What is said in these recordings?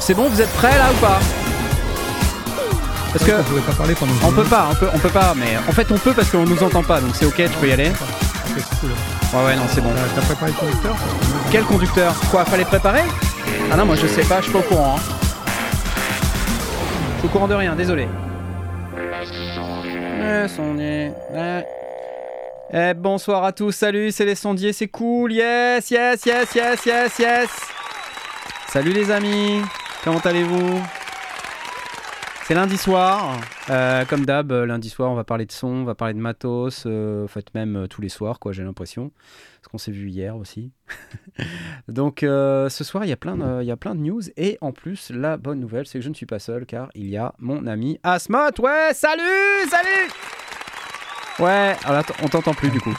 C'est bon, vous êtes prêts là ou pas Parce que On pas parler pendant on peut pas, on peut, on peut pas, mais en fait on peut parce qu'on nous entend pas, donc c'est ok, tu peux y aller. Cool. Ouais ouais non c'est bon. T'as préparé le conducteur Quel conducteur Quoi, fallait préparer Ah non, moi je sais pas, je suis pas au courant. hein. Je suis au courant de rien, désolé. Sondier. Eh, bonsoir à tous, salut, c'est les sondiers, c'est cool, yes, yes, yes, yes, yes, yes. Salut les amis, comment allez-vous? C'est lundi soir, euh, comme d'hab, euh, lundi soir on va parler de son, on va parler de matos, euh, en fait même euh, tous les soirs quoi, j'ai l'impression, parce qu'on s'est vu hier aussi. Donc ce soir il y, a plein de, il y a plein de news, et en plus la bonne nouvelle c'est que je ne suis pas seul, car il y a mon ami Asmot, ouais, salut, salut Ouais, alors on t'entend plus du coup.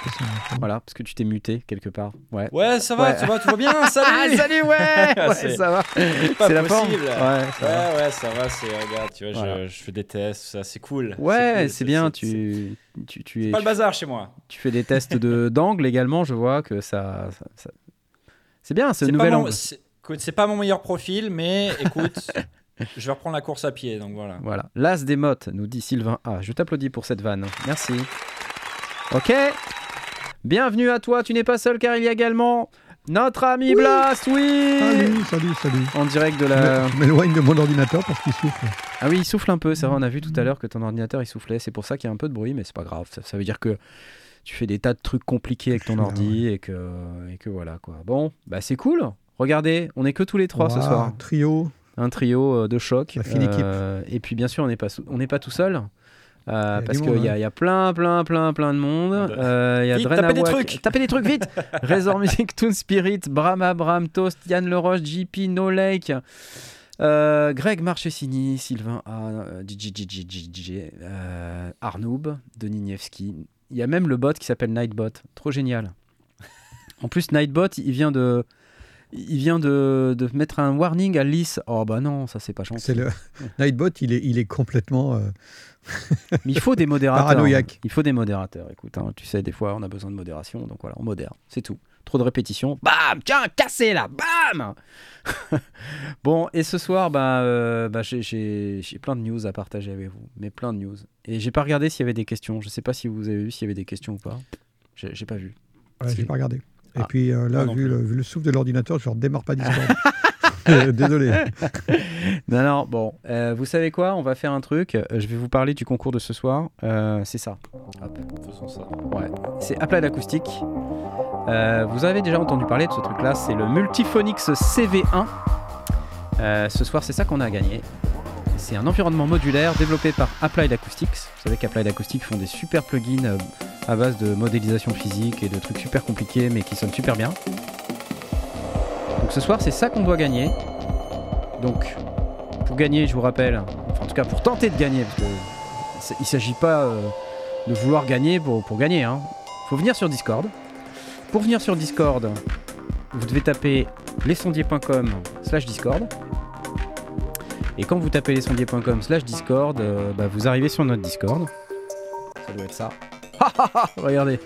Voilà, parce que tu t'es muté quelque part. Ouais. Ouais, ça va, Ouais. tu vas, tout va bien, Ah, salut salut, ouais, ouais C'est ça va. pas C'est la forme. possible. Ouais, ça va. Ouais, ouais, ça va, c'est, regarde, tu vois, Voilà. je, je fais des tests, ça, c'est cool. Ouais, cool, c'est bien, tu, tu, tu, C'est es, pas le bazar chez moi. tu fais des tests de- d'angle également, je vois que ça... ça- ça- C'est bien, ce C'est nouvel mon, angle. écoute, c'est pas mon meilleur profil, mais écoute, je vais reprendre la course à pied, donc voilà. Voilà. L'as des mottes, nous dit Sylvain A. Je t'applaudis pour cette vanne. Merci. Ok. Bienvenue à toi, tu n'es pas seul car il y a également notre ami Blast, oui Salut, salut, salut. En direct de la... Je m'éloigne de mon ordinateur parce qu'il souffle. Ah oui, il souffle un peu, c'est vrai, on a vu tout à l'heure que ton ordinateur il soufflait, c'est pour ça qu'il y a un peu de bruit, mais c'est pas grave, ça, ça veut dire que tu fais des tas de trucs compliqués avec ton ordi et que, et que voilà quoi. Bon, bah c'est cool, regardez, on est que tous les trois ce soir, Trio. Un trio euh, de choc. La fine équipe. Et puis bien sûr, on n'est pas, sou- on n'est pas tout seul. euh, parce qu'il monde, y, a- hein. y a plein, plein, plein, plein de monde. Euh, Il y a Vite, tapez des trucs. Tapez des trucs vite Razor Music, Toon Spirit, Bram Abram, Toast, Yann Leroche, JP, No Lake, euh, Greg Marchesini, Sylvain A, euh, DJ, DJ, DJ, euh, Arnoub, Denis Nievski. Il y a même le bot qui s'appelle Nightbot. Trop génial. En plus, Nightbot, il vient de. Il vient de, de mettre un warning à Lys. Oh bah non, ça c'est pas gentil. C'est le Nightbot, il est, il est complètement. euh, Mais il faut des modérateurs. Paranoïaque. Il faut des modérateurs. Écoute, hein, tu sais, des fois, on a besoin de modération, donc voilà, on modère. C'est tout. Trop de répétitions. Bam Tiens, cassé là Bam Bon, et ce soir, bah, euh, bah, j'ai- plein de news à partager avec vous. Mais plein de news. Et j'ai pas regardé s'il y avait des questions. Je sais pas si vous avez vu s'il y avait des questions ou pas. J'ai pas vu. voilà, j'ai pas regardé. Et Ah. puis euh, là, vu le, vu le souffle de l'ordinateur, je redémarre pas Discord. Désolé. Non, non, bon, euh, vous savez quoi On va faire un truc. Je vais vous parler du concours de ce soir. Euh, C'est ça. Hop. Faisons ça. Ouais, c'est Applied Acoustic. Euh, vous avez déjà entendu parler de ce truc-là, c'est le Multiphonix CV1. Euh, ce soir, c'est ça qu'on a gagné. C'est un environnement modulaire développé par Applied Acoustics. Vous savez qu'Applied Acoustics font des super plugins euh, à base de modélisation physique et de trucs super compliqués mais qui sonnent super bien. Donc ce soir, c'est ça qu'on doit gagner. Donc, pour gagner, je vous rappelle, enfin en tout cas pour tenter de gagner, parce que il s'agit pas euh, de vouloir gagner pour, pour gagner. Hein. faut venir sur Discord. Pour venir sur Discord, vous devez taper lesondiers.com slash Discord. Et quand vous tapez lesondiers.com slash Discord, euh, bah, vous arrivez sur notre Discord. Ça doit être ça. Regardez,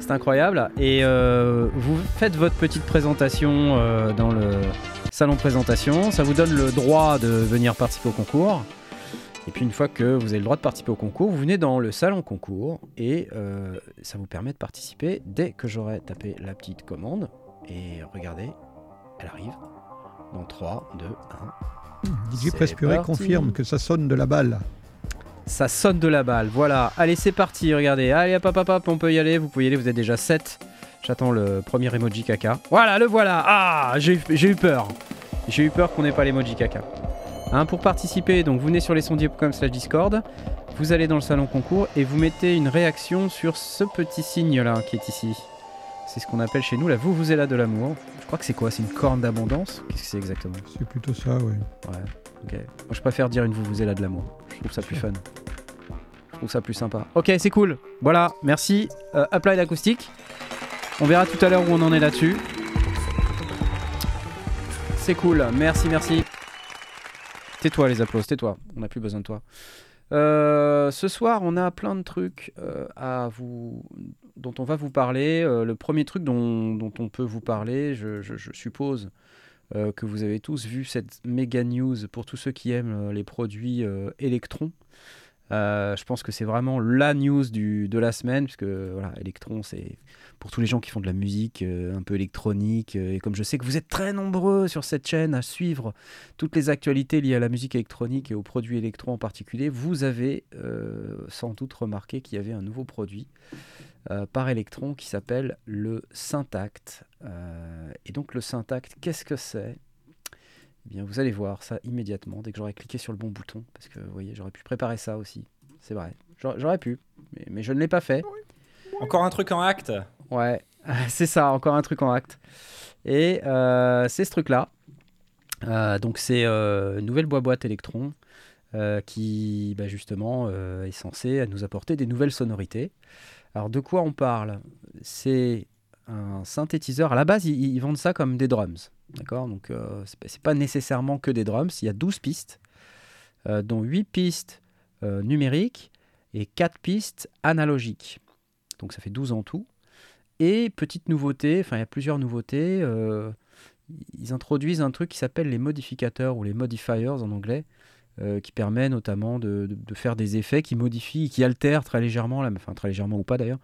c'est incroyable. Et euh, vous faites votre petite présentation euh, dans le salon présentation. Ça vous donne le droit de venir participer au concours. Et puis une fois que vous avez le droit de participer au concours, vous venez dans le salon concours et euh, ça vous permet de participer dès que j'aurai tapé la petite commande. Et regardez, elle arrive dans 3, 2, 1. DJ Prespuré confirme que ça sonne de la balle. Ça sonne de la balle, voilà. Allez, c'est parti, regardez. Allez, hop, hop, hop, on peut y aller. Vous pouvez y aller, vous êtes déjà 7. J'attends le premier emoji caca. Voilà, le voilà. Ah, j'ai eu- j'ai eu peur. J'ai eu peur qu'on n'ait pas l'emoji caca. Hein, pour participer, donc vous venez sur lesondiers.com slash Discord. Vous allez dans le salon concours et vous mettez une réaction sur ce petit signe là qui est ici. C'est ce qu'on appelle chez nous la vous vous est là de l'amour. Je crois que c'est quoi? C'est une corne d'abondance? Qu'est-ce que c'est exactement? C'est plutôt ça, ouais. Ouais, ok. Moi, je préfère dire une vous vous là de l'amour. Je trouve ça plus fun. Je trouve ça plus sympa. Ok, c'est cool. Voilà, merci. Euh, Applied. On verra tout à l'heure où on en est là-dessus. C'est cool. Merci, merci. Tais-toi, les applaudissements. Tais-toi. On n'a plus besoin de toi. Euh, ce soir, on a plein de trucs euh, à vous, dont on va vous parler. Euh, le premier truc dont, on peut vous parler, je suppose, euh, que vous avez tous vu cette méga news pour tous ceux qui aiment euh, les produits euh, Electron. Je pense que c'est vraiment la news du, de la semaine, puisque voilà, Electron, c'est pour tous les gens qui font de la musique un peu électronique. et comme je sais que vous êtes très nombreux sur cette chaîne à suivre toutes les actualités liées à la musique électronique et aux produits Electron en particulier, vous avez sans doute remarqué qu'il y avait un nouveau produit euh, par Electron qui s'appelle le Syntact. Euh, et donc le Syntact, qu'est-ce que c'est? Eh bien, vous allez voir ça immédiatement dès que j'aurai cliqué sur le bon bouton, parce que vous voyez, j'aurais pu préparer ça aussi. C'est vrai, J'aurais- pu, mais, mais je ne l'ai pas fait. Encore un truc en acte? Ouais, c'est ça, encore un truc en acte. Et euh, c'est ce truc-là. Donc c'est une nouvelle boîte électron qui bah, justement est censée nous apporter des nouvelles sonorités. Alors de quoi on parle? C'est un synthétiseur. À la base, ils, vendent ça comme des drums. D'accord? Donc euh, c'est pas nécessairement que des drums. Il y a 12 pistes, euh, dont 8 pistes euh, numériques et 4 pistes analogiques. Donc ça fait 12 en tout. Et petite nouveauté, enfin il y a plusieurs nouveautés, euh, ils introduisent un truc qui s'appelle les modificateurs ou les modifiers en anglais, euh, qui permet notamment de, faire des effets qui modifient, qui altèrent très légèrement, enfin très légèrement ou pas d'ailleurs,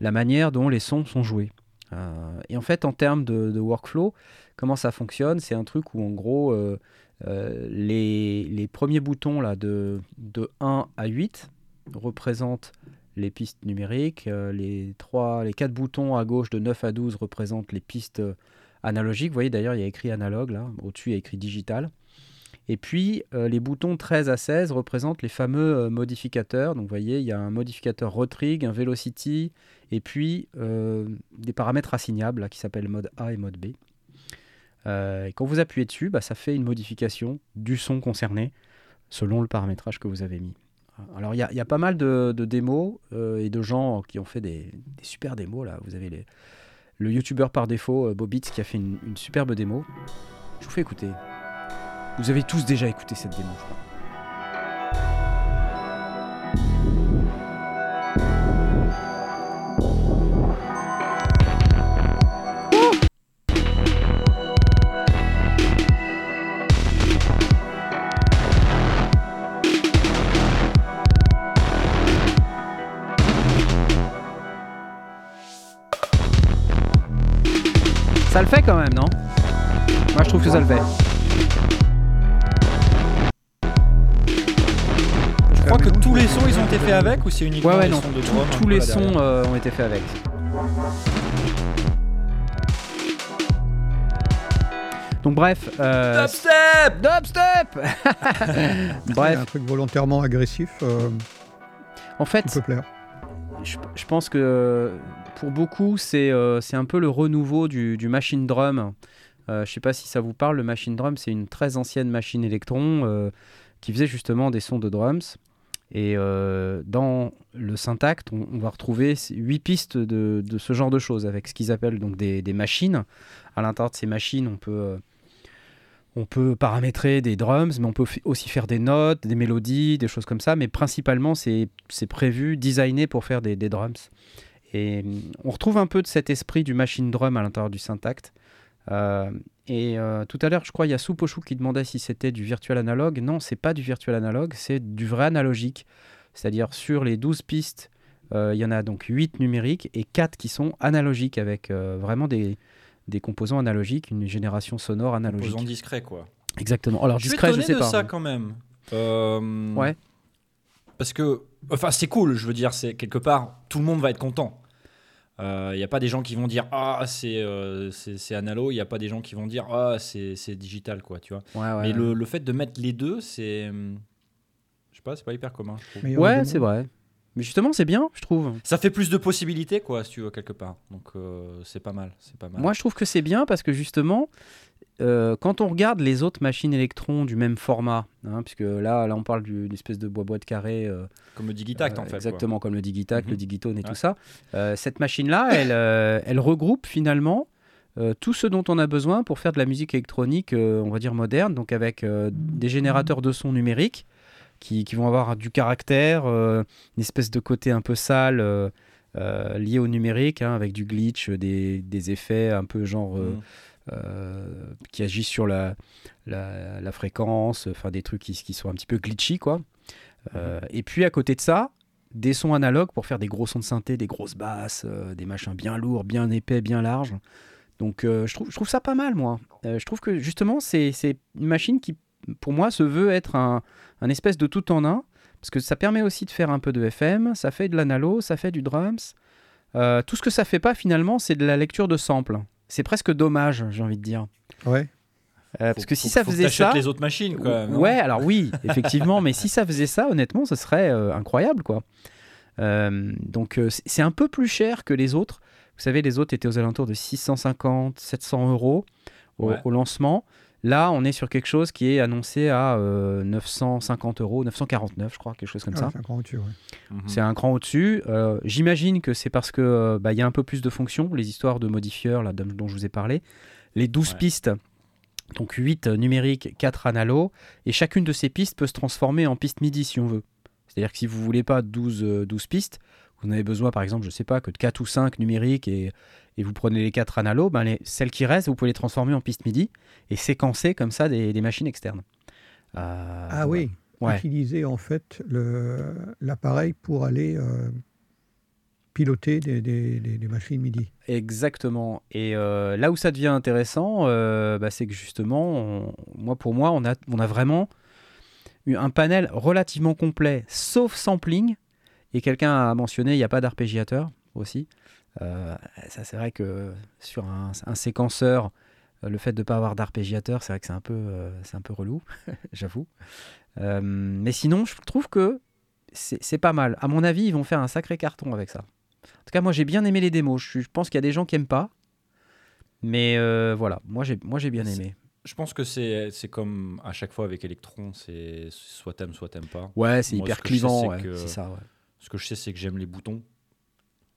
la manière dont les sons sont joués. Euh, et en fait, en termes de, workflow, comment ça fonctionne C'est un truc où en gros, euh, les, premiers boutons là, de, de 1 à 8 représentent les pistes numériques. les, trois, les quatre boutons à gauche de 9 à 12 représentent les pistes analogiques. Vous voyez d'ailleurs, il y a écrit analogue là. Au-dessus, il y a écrit digital. Et puis, euh, les boutons 13 à 16 représentent les fameux euh, modificateurs. Donc, vous voyez, il y a un modificateur Rotrig, un Velocity, et puis euh, des paramètres assignables qui s'appellent mode A et mode B. Et quand vous appuyez dessus, bah, ça fait une modification du son concerné selon le paramétrage que vous avez mis. Alors il y, a- pas mal de, démos et de gens qui ont fait des, super démos. Là. Vous avez le youtubeur par défaut, Bobitz, qui a fait une superbe démo. Je vous fais écouter. Vous avez tous déjà écouté cette crois. Ça le fait quand même, non? Moi je trouve que ça le fait. Crois que tous les sons ils ont été faits avec ou c'est uniquement Ouais, ouais, les non. sons de Tous- drum tous les sons euh, ont été faits avec. Donc bref, euh, Dubstep dubstep. Bref, a un truc volontairement agressif euh, en fait, peut plaire. je, je pense que pour beaucoup, c'est euh, c'est un peu le renouveau du, du machine drum. Euh, je sais pas si ça vous parle, le machine drum, c'est une très ancienne machine électron euh, qui faisait justement des sons de drums. Et euh, dans le syntact, on, va retrouver huit pistes de, ce genre de choses avec ce qu'ils appellent donc des, machines. À l'intérieur de ces machines, on peut, euh, on peut paramétrer des drums, mais on peut aussi faire des notes, des mélodies, des choses comme ça. Mais principalement, c'est prévu, designé pour faire des, drums. Et hum, on retrouve un peu de cet esprit du machine drum à l'intérieur du syntact. Euh, et euh, tout à l'heure, je crois, il y a Soupochou qui demandait si c'était du virtual analogue. Non, c'est pas du virtual analogue, c'est du vrai analogique. C'est-à-dire sur les 12 pistes, euh, il y en a donc 8 numériques et 4 qui sont analogiques avec euh, vraiment des, des composants analogiques, une génération sonore analogique. Composant discret quoi. Exactement. Alors Je suis discret, je étonné sais de pas. ça mais- quand même. Ouais. Parce que, enfin, c'est cool. Je veux dire, c'est quelque part, tout le monde va être content. Il n'y a pas des gens qui vont dire ah c'est euh, c'est c'est analo. Il n'y a pas des gens qui vont dire ah c'est c'est digital quoi. Tu vois. Ouais, ouais, Mais ouais. le, le fait de mettre les deux, c'est, hum, je sais pas, c'est pas hyper commun. Je trouve. Meilleur Ouais, c'est vrai. Mais justement, c'est bien, je trouve. Ça fait plus de possibilités quoi, si tu veux quelque part. Donc euh, c'est pas mal, c'est pas mal. Moi, je trouve que c'est bien parce que justement, euh, quand on regarde les autres machines électrons du même format, hein, puisque là, là, on parle d'une espèce de boîte carré, euh, Comme le Digitact euh, en fait. quoi. exactement comme le Digitac, Mhm. le Digitone et tout ça. Euh, cette machine-là, elle, euh, elle regroupe finalement euh, tout ce dont on a besoin pour faire de la musique électronique, euh, on va dire moderne, donc avec euh, des générateurs de sons numériques qui, qui vont avoir du caractère, euh, une espèce de côté un peu sale. euh, euh, lié au numérique, hein, avec du glitch, des, des effets un peu genre euh, Mhm. euh, qui agissent sur la, la, la fréquence, enfin des trucs qui, qui sont un petit peu glitchy, quoi. Euh, et puis à côté de ça, des sons analogues pour faire des gros sons de synthé, des grosses basses, euh, des machins bien lourds, bien épais, bien larges. Donc euh, je, trouve, je trouve ça pas mal, moi. Euh, je trouve que justement, c'est c'est une machine qui, pour moi, se veut être un, un espèce de tout en un. Parce que ça permet aussi de faire un peu de FM, ça fait de l'analo, ça fait du drums. Euh, tout ce que ça fait pas finalement, c'est de la lecture de samples. C'est presque dommage, j'ai envie de dire. Ouais. Euh, Faut- parce que si faut- ça faut faisait t'achètes ça, les autres machines, quoi. non ouais, alors oui, effectivement, mais si ça faisait ça, honnêtement, ce serait euh, incroyable, quoi. Euh, donc c'est- c'est un peu plus cher que les autres. Vous savez, les autres étaient aux alentours de 650, 700 euros au, Ouais. au lancement. Là, on est sur quelque chose qui est annoncé à euh, 950 euros, 949, je crois, quelque chose comme Ah, ça. c'est un grand au-dessus, ouais. Mhm. C'est un cran au-dessus. Euh, J'imagine que c'est parce que euh, bah, il y a un peu plus de fonctions, les histoires de modifieurs là, dont, dont je vous ai parlé. Les 12 Ouais. pistes, donc 8 numériques, 4 analo, et chacune de ces pistes peut se transformer en piste MIDI si on veut. C'est-à-dire que si vous voulez pas 12, euh, 12 pistes, vous en avez besoin par exemple, je sais pas, que de 4 ou 5 numériques et, et vous prenez les 4 analo, ben les, celles qui restent, vous pouvez les transformer en piste MIDI et séquencer comme ça des, des machines externes. Euh, Ah oui, Ouais. utiliser en fait l'appareil pour aller euh, piloter des, des- des- des machines MIDI. Exactement. Et euh, là où ça devient intéressant, bah, c'est que justement, on- moi pour moi, on a, on a vraiment eu un panel relativement complet, sauf sampling. Et quelqu'un a mentionné, il n'y a pas d'arpégiateur aussi. Euh, ça, c'est vrai que sur un, un séquenceur, euh, le fait de ne pas avoir d'arpégiateur, c'est vrai que c'est un peu, euh, c'est un peu relou, j'avoue. Euh, mais sinon, je trouve que c'est pas mal. À mon avis, ils vont faire un sacré carton avec ça. En tout cas, moi j'ai bien aimé les démos. Je, pense qu'il y a des gens qui aiment pas. Mais voilà, moi j'ai moi j'ai bien aimé. Je pense que c'est c'est comme à chaque fois avec Electron, c'est soit t'aimes, soit t'aimes pas. Ouais, c'est hyper ce clivant, c'est ouais, que- c'est ça. Ouais. Ce que je sais, c'est que j'aime les boutons.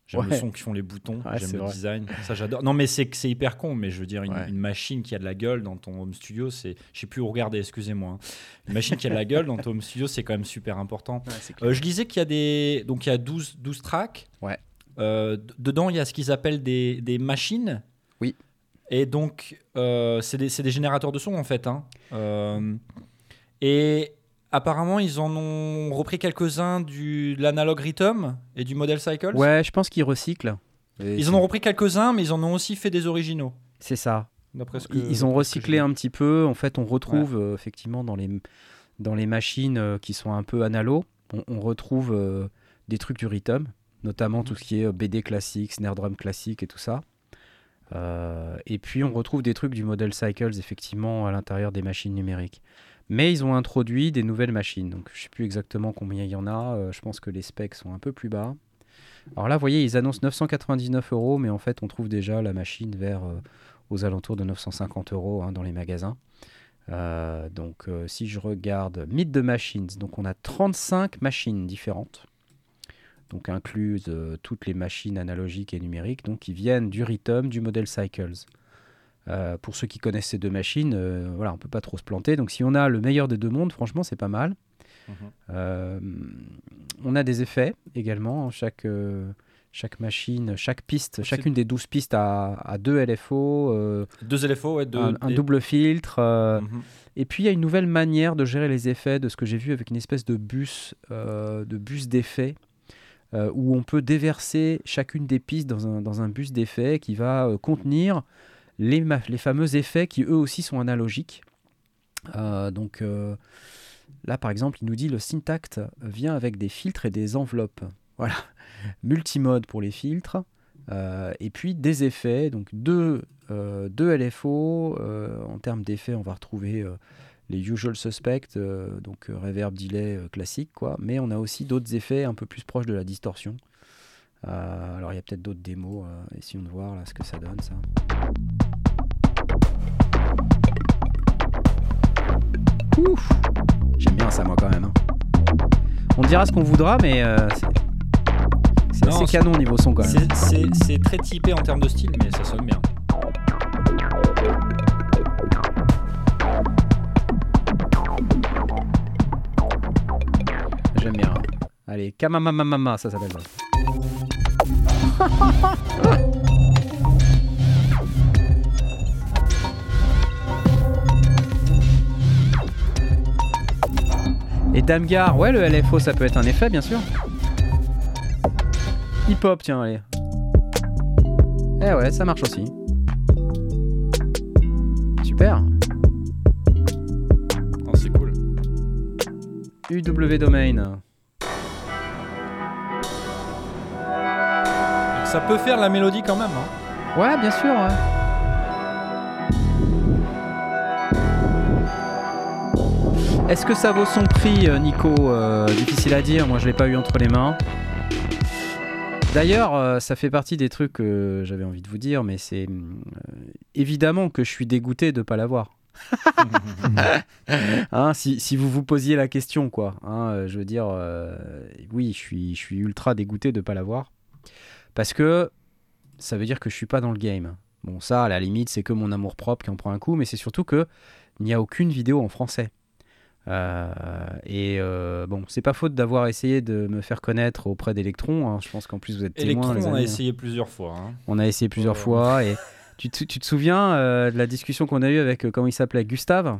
J'aime le son qui font les boutons, Ouais, j'aime le vrai. design. Ça, j'adore. Non, mais c'est hyper con, mais je veux dire, une, Ouais. une machine qui a de la gueule dans ton home studio, c'est. Je sais plus où regarder, excusez-moi. hein. Une machine qui a de la gueule dans ton home studio, c'est quand même super important. Euh, je disais qu'il y a des. Donc, il y a 12, 12 tracks. Ouais. Euh, dedans, il y a ce qu'ils appellent des, des machines. Oui. Et donc, euh, c'est des, des générateurs de son, en fait. hein. Et apparemment, ils en ont repris quelques-uns du, de l'analog rhythm et du model cycles. Ouais, je pense qu'ils recyclent. Et Ils en ont repris quelques-uns, mais ils en ont aussi fait des originaux. C'est ça. D'après ce que- Ils, ont recyclé un petit peu. En fait, on retrouve euh, effectivement dans les, dans les machines euh, qui sont un peu analo, on, on retrouve euh, des trucs du rhythm, notamment tout ce qui est BD classique, snare drum classique et tout ça. Et puis on retrouve des trucs du model cycles effectivement à l'intérieur des machines numériques. Mais ils ont introduit des nouvelles machines. Donc je sais plus exactement combien il y en a. euh, je pense que les specs sont un peu plus bas. Alors là, vous voyez, ils annoncent 999 euros, mais en fait, on trouve déjà la machine vers euh, aux alentours de 950 euros hein, dans les magasins. Euh, donc, si je regarde Meet the Machines, donc on a 35 machines différentes, donc incluses toutes les machines analogiques et numériques, donc qui viennent du Rhythm, du Model Cycles. Euh, pour ceux qui connaissent ces deux machines, euh, voilà, on peut pas trop se planter. Donc, si on a le meilleur des deux mondes, franchement, c'est pas mal. Mhm. Euh, on a des effets également. Chaque, euh, chaque machine, chaque piste, chacune des 12 pistes a, a deux LFO, Deux LFO, ouais, deux, un, un double filtre. Mhm. et puis il y a une nouvelle manière de gérer les effets, de ce que j'ai vu avec une espèce de bus, de bus d'effets, où on peut déverser chacune des pistes dans un, dans un bus d'effets qui va contenir les, fameux effets qui eux aussi sont analogiques. Euh, donc euh, là par exemple, il nous dit le Syntact vient avec des filtres et des enveloppes. Voilà, multimode pour les filtres. euh, et puis des effets, donc deux, LFO. en termes d'effets, on va retrouver les usual suspects, donc reverb, delay classique. Mais on a aussi d'autres effets un peu plus proches de la distorsion. Alors il y a peut-être d'autres démos. essayons de voir ce que ça donne, ça. Ouf J'aime bien ça moi quand même. hein. On dira ce qu'on voudra, mais euh, c'est- assez canon niveau son quand même. C'est très typé en termes de style, mais ça sonne bien. J'aime bien. hein. Allez, Kamamamamama, ça s'appelle. ça. Damgar, ouais, le LFO, ça peut être un effet, bien sûr. Hip-hop, tiens, allez. Eh ouais, ça marche aussi. Super. Non, c'est cool. UW Domain. Ça peut faire la mélodie quand même. hein. Ouais, bien sûr, ouais. Est-ce que ça vaut son prix, euh, Nico Euh, Difficile à dire, moi je l'ai pas eu entre les mains. D'ailleurs, euh, ça fait partie des trucs que j'avais envie de vous dire, mais c'est hum, évidemment que je suis dégoûté de pas l'avoir. Hein, si, si vous vous posiez la question, quoi. hein, je veux dire, euh, oui, je suis, je suis ultra dégoûté de pas l'avoir. Parce que ça veut dire que je suis pas dans le game. Bon, ça, à la limite, c'est que mon amour propre qui en prend un coup, mais c'est surtout que il n'y a aucune vidéo en français. Euh, et euh, bon, c'est pas faute d'avoir essayé de me faire connaître auprès d'Electron. hein. Je pense qu'en plus vous êtes témoin. Electron, les on a essayé plusieurs fois. hein. On a essayé plusieurs Ouais. fois. Et tu, te, tu te souviens euh, de la discussion qu'on a eue avec, euh, comment il s'appelait, Gustave?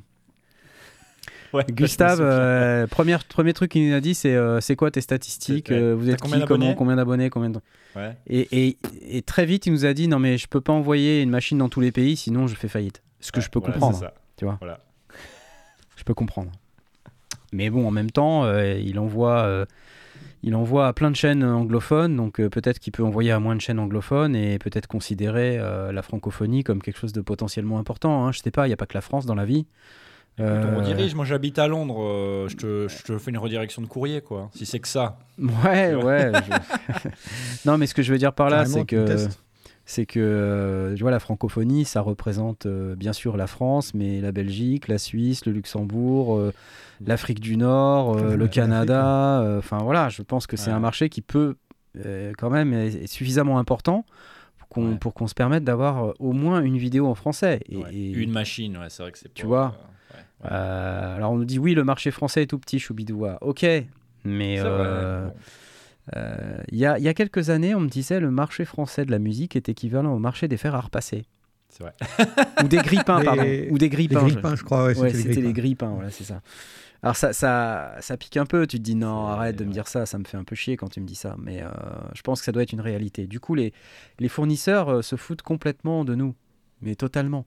Ouais, Gustave, premier, premier truc qu'il nous a dit, c'est c'est quoi tes statistiques euh, Vous êtes combien qui comment, Combien d'abonnés combien de- et, et- et très vite, il nous a dit non, mais je peux pas envoyer une machine dans tous les pays, sinon je fais faillite. Ce que je peux voilà, comprendre. tu vois. Voilà. Je peux comprendre. Mais bon, en même temps, euh, il envoie. euh, il envoie à plein de chaînes anglophones, donc euh, peut-être qu'il peut envoyer à moins de chaînes anglophones et peut-être considérer la francophonie comme quelque chose de potentiellement important. Hein. Je sais pas, il n'y a pas que la France dans la vie. Euh, On redirige. Moi, j'habite à Londres. euh, je, te, je te fais une redirection de courrier, quoi. Si c'est que ça. Ouais, ouais. je- non, mais ce que je veux dire par là, c'est que. C'est que euh, tu vois la francophonie, ça représente euh, bien sûr la France, mais la Belgique, la Suisse, le Luxembourg, euh, l'Afrique du Nord, euh, le Canada. euh, Enfin voilà, je pense que c'est Ouais. un marché qui peut euh, quand même être suffisamment important pour qu'on Ouais. pour qu'on se permette d'avoir euh, au moins une vidéo en français. Et, Ouais. et- Une machine, ouais, c'est vrai que c'est Tu vois euh, euh, alors on nous dit oui, le marché français est tout petit, choubidoua. Ok, mais C'est vrai, euh, bon. Euh, Il y, a, il y a quelques années, on me disait le marché français de la musique est équivalent au marché des fers à repasser. C'est vrai. Ou des grippins, pardon. Ou des Les grippins. je- grippins, je crois. Ouais, Ouais, c'était les grippins. voilà, c'est ça. Alors ça, ça, ça pique un peu, tu te dis non, arrête de me dire ça, ça me fait un peu chier quand tu me dis ça, mais euh, je pense que ça doit être une réalité. Du coup, les, les fournisseurs euh, se foutent complètement de nous, mais totalement.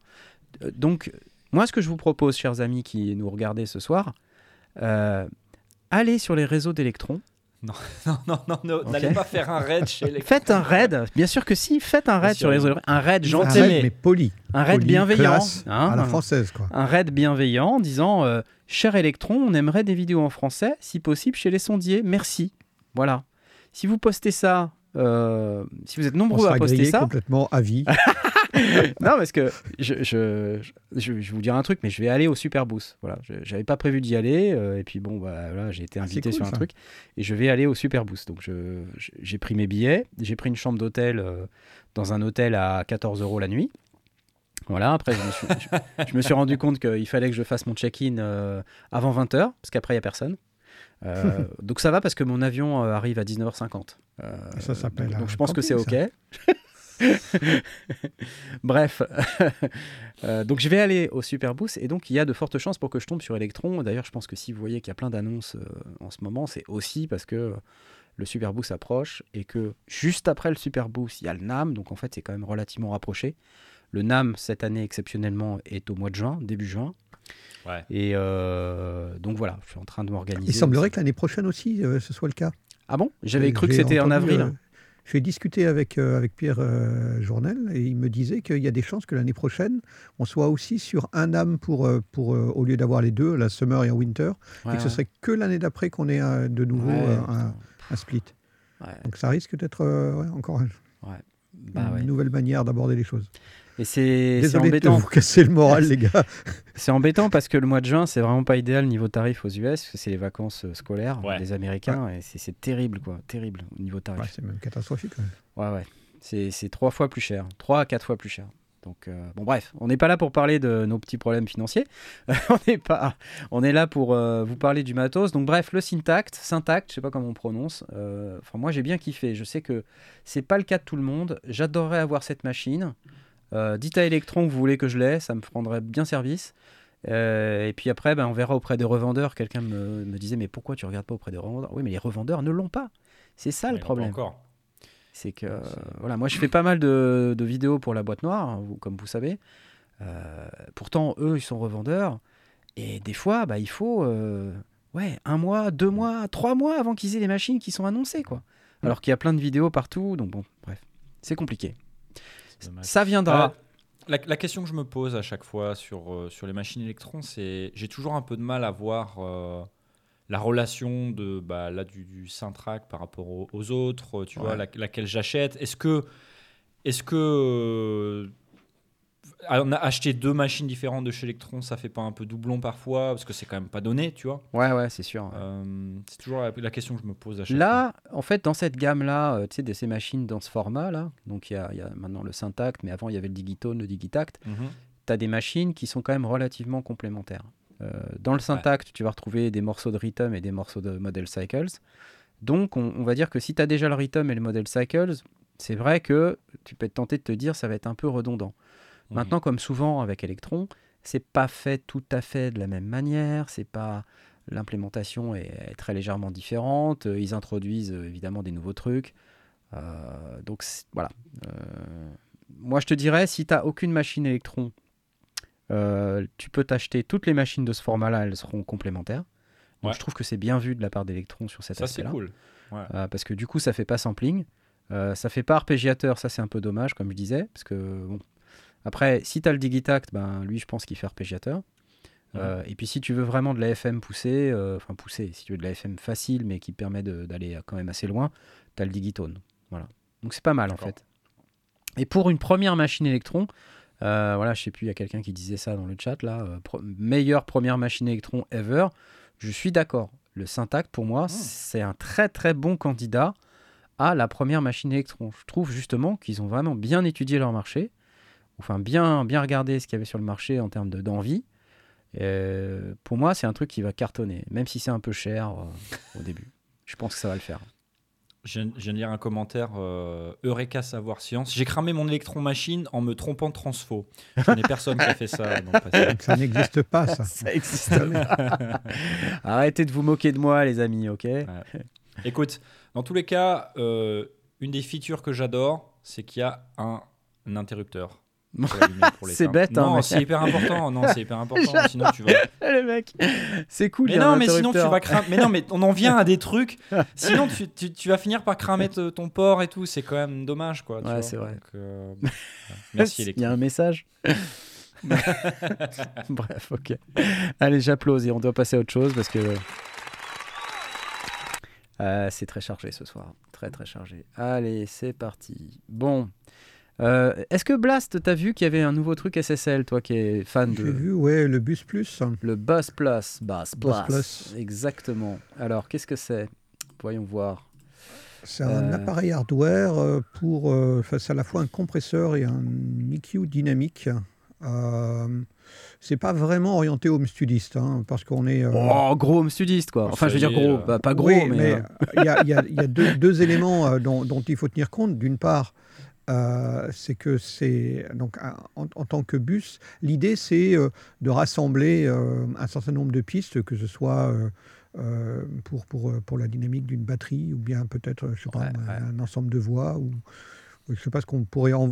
Euh, Donc, moi, ce que je vous propose, chers amis qui nous regardez ce soir, euh, allez sur les réseaux d'Electron, Non, non, non, n'allez pas faire un raid chez les. faites un raid, bien sûr que si, faites un raid sur les un raid gentil, Un raid, mais poli. un raid Poli, bienveillant, classe, hein, à la un- française, quoi. un raid bienveillant en disant euh, Cher Electron, on aimerait des vidéos en français, si possible chez les sondiers, merci. Voilà. Si vous postez ça, euh, si vous êtes On nombreux à poster ça, complètement à vie. non, parce que je, je, je, je vais vous dire un truc, mais je vais aller au Super Boost. Voilà, j'avais pas prévu d'y aller, euh, et puis bon, bah, voilà, j'ai été invité cool, sur un ça. truc, et je vais aller au Super Boost. Donc j'ai pris mes billets, j'ai pris une chambre d'hôtel euh, dans un hôtel à 14 euros la nuit. Voilà, après je me suis, je- me suis rendu compte qu'il fallait que je fasse mon check-in euh, avant 20h, parce qu'après il n'y a personne. Euh, donc ça va parce que mon avion euh, arrive à 19h50. Euh, Ça s'appelle donc, je pense que c'est ok. Bref, Euh, donc je vais aller au Super Boost et donc il y a de fortes chances pour que je tombe sur Electron. D'ailleurs, je pense que si vous voyez qu'il y a plein d'annonces euh, en ce moment, c'est aussi parce que le Super Boost approche et que juste après le Super Boost, il y a le NAM. Donc en fait, c'est quand même relativement rapproché. Le NAM cette année exceptionnellement est au mois de juin, début juin. Ouais. Et euh, donc voilà, je suis en train de m'organiser. Il semblerait que l'année prochaine aussi, euh, ce soit le cas. Ah bon? J'avais cru que c'était en avril. J'ai discuté avec, euh, avec Pierre euh, Journel et il me disait qu'il y a des chances que l'année prochaine, on soit aussi sur un âme pour, euh, pour au lieu d'avoir les deux, la Summer et un Winter, Ouais, et que ce serait que l'année d'après qu'on ait de nouveau Ouais, un, un split. Ouais, Donc ça risque d'être encore bah une nouvelle manière d'aborder les choses. Et c'est Désolé de embêtant. vous casser le moral, les gars. C'est embêtant parce que le mois de juin, c'est vraiment pas idéal niveau tarif aux US, parce que c'est les vacances euh, scolaires Ouais. des Américains, et c'est- terrible, quoi. Terrible au niveau Ouais, tarif. c'est même catastrophique. quand même. Ouais, ouais. C'est trois fois plus cher. Trois à quatre fois plus cher. Donc, euh, bon, bref, on n'est pas là pour parler de nos petits problèmes financiers. on, est pas, on est là pour euh, vous parler du matos. Donc, bref, le Syntact, Syntact, je sais pas comment on prononce. euh, Enfin, moi, j'ai bien kiffé. Je sais que c'est pas le cas de tout le monde. J'adorerais avoir cette machine. Euh, dites à Electron que vous voulez que je l'ai, ça me prendrait bien service. Euh, et puis après, ben, on verra auprès des revendeurs. Quelqu'un me, me disait, mais pourquoi tu regardes pas auprès des revendeurs? Oui, mais les revendeurs ne l'ont pas. C'est ça Mais le problème. Encore. C'est que, voilà, moi je fais pas mal de, de vidéos pour la boîte noire, hein, vous- comme vous savez. Euh, pourtant, eux, ils sont revendeurs. Et des fois, bah, il faut euh, ouais, un mois, deux mois, trois mois avant qu'ils aient les machines qui sont annoncées. Quoi. Alors qu'il y a plein de vidéos partout. Donc bon, bref, c'est compliqué. Ça viendra. Euh, la, la question que je me pose à chaque fois sur, euh, sur les machines électrons, c'est j'ai toujours un peu de mal à voir euh, la relation de bah, là du, du Syntrack par rapport aux, aux autres, tu vois, la- laquelle j'achète. Est-ce que est-ce que euh, on a acheté deux machines différentes de chez Electron, ça fait pas un peu doublon parfois parce que c'est quand même pas donné, tu vois. Ouais, ouais, c'est sûr. Euh, c'est toujours la, la question que je me pose à chaque fois. Là, en fait, dans cette gamme-là, euh, tu sais, de ces machines dans ce format-là, donc il y, a- il y a maintenant le Syntact, mais avant il y avait le Digitone, le Digitact. Mhm. tu as des machines qui sont quand même relativement complémentaires. Euh, dans le Syntact, tu vas retrouver des morceaux de Rhythm et des morceaux de Model Cycles. Donc, on, on va dire que si tu as déjà le Rhythm et le Model Cycles, c'est vrai que tu peux être tenté de te dire ça va être un peu redondant. Mhm. Maintenant, comme souvent avec Electron, c'est pas fait tout à fait de la même manière, c'est pas l'implémentation est, très légèrement différente, euh, ils introduisent euh, évidemment des nouveaux trucs. Euh, donc voilà. Euh, moi je te dirais, si tu n'as aucune machine Electron, euh, tu peux t'acheter toutes les machines de ce format-là, elles seront complémentaires. Donc Ouais. je trouve que c'est bien vu de la part d'Electron sur cet Ça c'est aspect-là. cool. Ouais. Parce que du coup, ça fait pas sampling. Euh, ça fait pas arpégiateur, ça c'est un peu dommage, comme je disais. Parce que, bon. Après, si tu as le Digitact, ben, lui, je pense qu'il fait arpégiateur. Euh, et puis, si tu veux vraiment de la FM poussée, euh, enfin poussée, si tu veux de la FM facile, mais qui permet d'aller quand même assez loin, tu as le Digitone. Voilà. Donc, c'est pas mal en fait. Et pour une première machine électron, euh, voilà, je sais plus, il y a quelqu'un qui disait ça dans le chat là, euh, pro- meilleure première machine électron ever. Je suis d'accord. Le Syntact, pour moi, c'est un très très bon candidat à la première machine électron. Je trouve justement qu'ils ont vraiment bien étudié leur marché, enfin bien, bien regardé ce qu'il y avait sur le marché en termes de- d'envie. Euh, pour moi, c'est un truc qui va cartonner, même si c'est un peu cher euh, au début. Je pense que ça va le faire. Je viens, je viens de lire un commentaire euh, Eureka Savoir Science. J'ai cramé mon électron machine en me trompant de transfo. Je connais personne qui a fait ça. dans le ça n'existe pas, ça. Ça existe pas. Arrêtez de vous moquer de moi, les amis, ok? Écoute, dans tous les cas, euh, une des features que j'adore, c'est qu'il y a un, un interrupteur. C'est bête, hein, Non, mais- c'est hyper important. Non, c'est hyper important. sinon tu vas. Le mec, c'est cool. Mais non, mais sinon tu vas cramer. Mais non, mais on en vient à des trucs. Sinon tu, tu- tu vas finir par cramer ton port et tout. C'est quand même dommage, quoi. tu Ouais, vois. c'est vrai. Donc, euh. Merci Il y a un message. Bref, ok. Allez, j'applaudis. On doit passer à autre chose parce que Euh, c'est très chargé ce soir. Très très chargé. Allez, c'est parti. Bon. Euh, Est-ce que Blast, t'as vu qu'il y avait un nouveau truc SSL, toi qui es fan J'ai de vu, ouais, le Bus Plus. le Buzz Plus, Buzz Plus. Exactement. Alors, qu'est-ce que c'est? Voyons voir. C'est un Euh. appareil hardware euh, pour. euh, enfin, c'est à la fois un compresseur et un EQ dynamique. Euh, c'est pas vraiment orienté home studiste, hein, parce qu'on est. euh, Oh, gros home studiste quoi. Enfin, je veux dire gros, pas, pas gros, oui, mais. euh, il y a, il y a- il y a deux, deux éléments euh, dont, dont il faut tenir compte. D'une part, euh, c'est que c'est donc en, en tant que bus, l'idée c'est euh, de rassembler euh, un certain nombre de pistes, que ce soit pour, pour, pour la dynamique d'une batterie ou bien peut-être je sais pas, Ouais, un, ensemble de voix ou je sais pas ce qu'on pourrait en-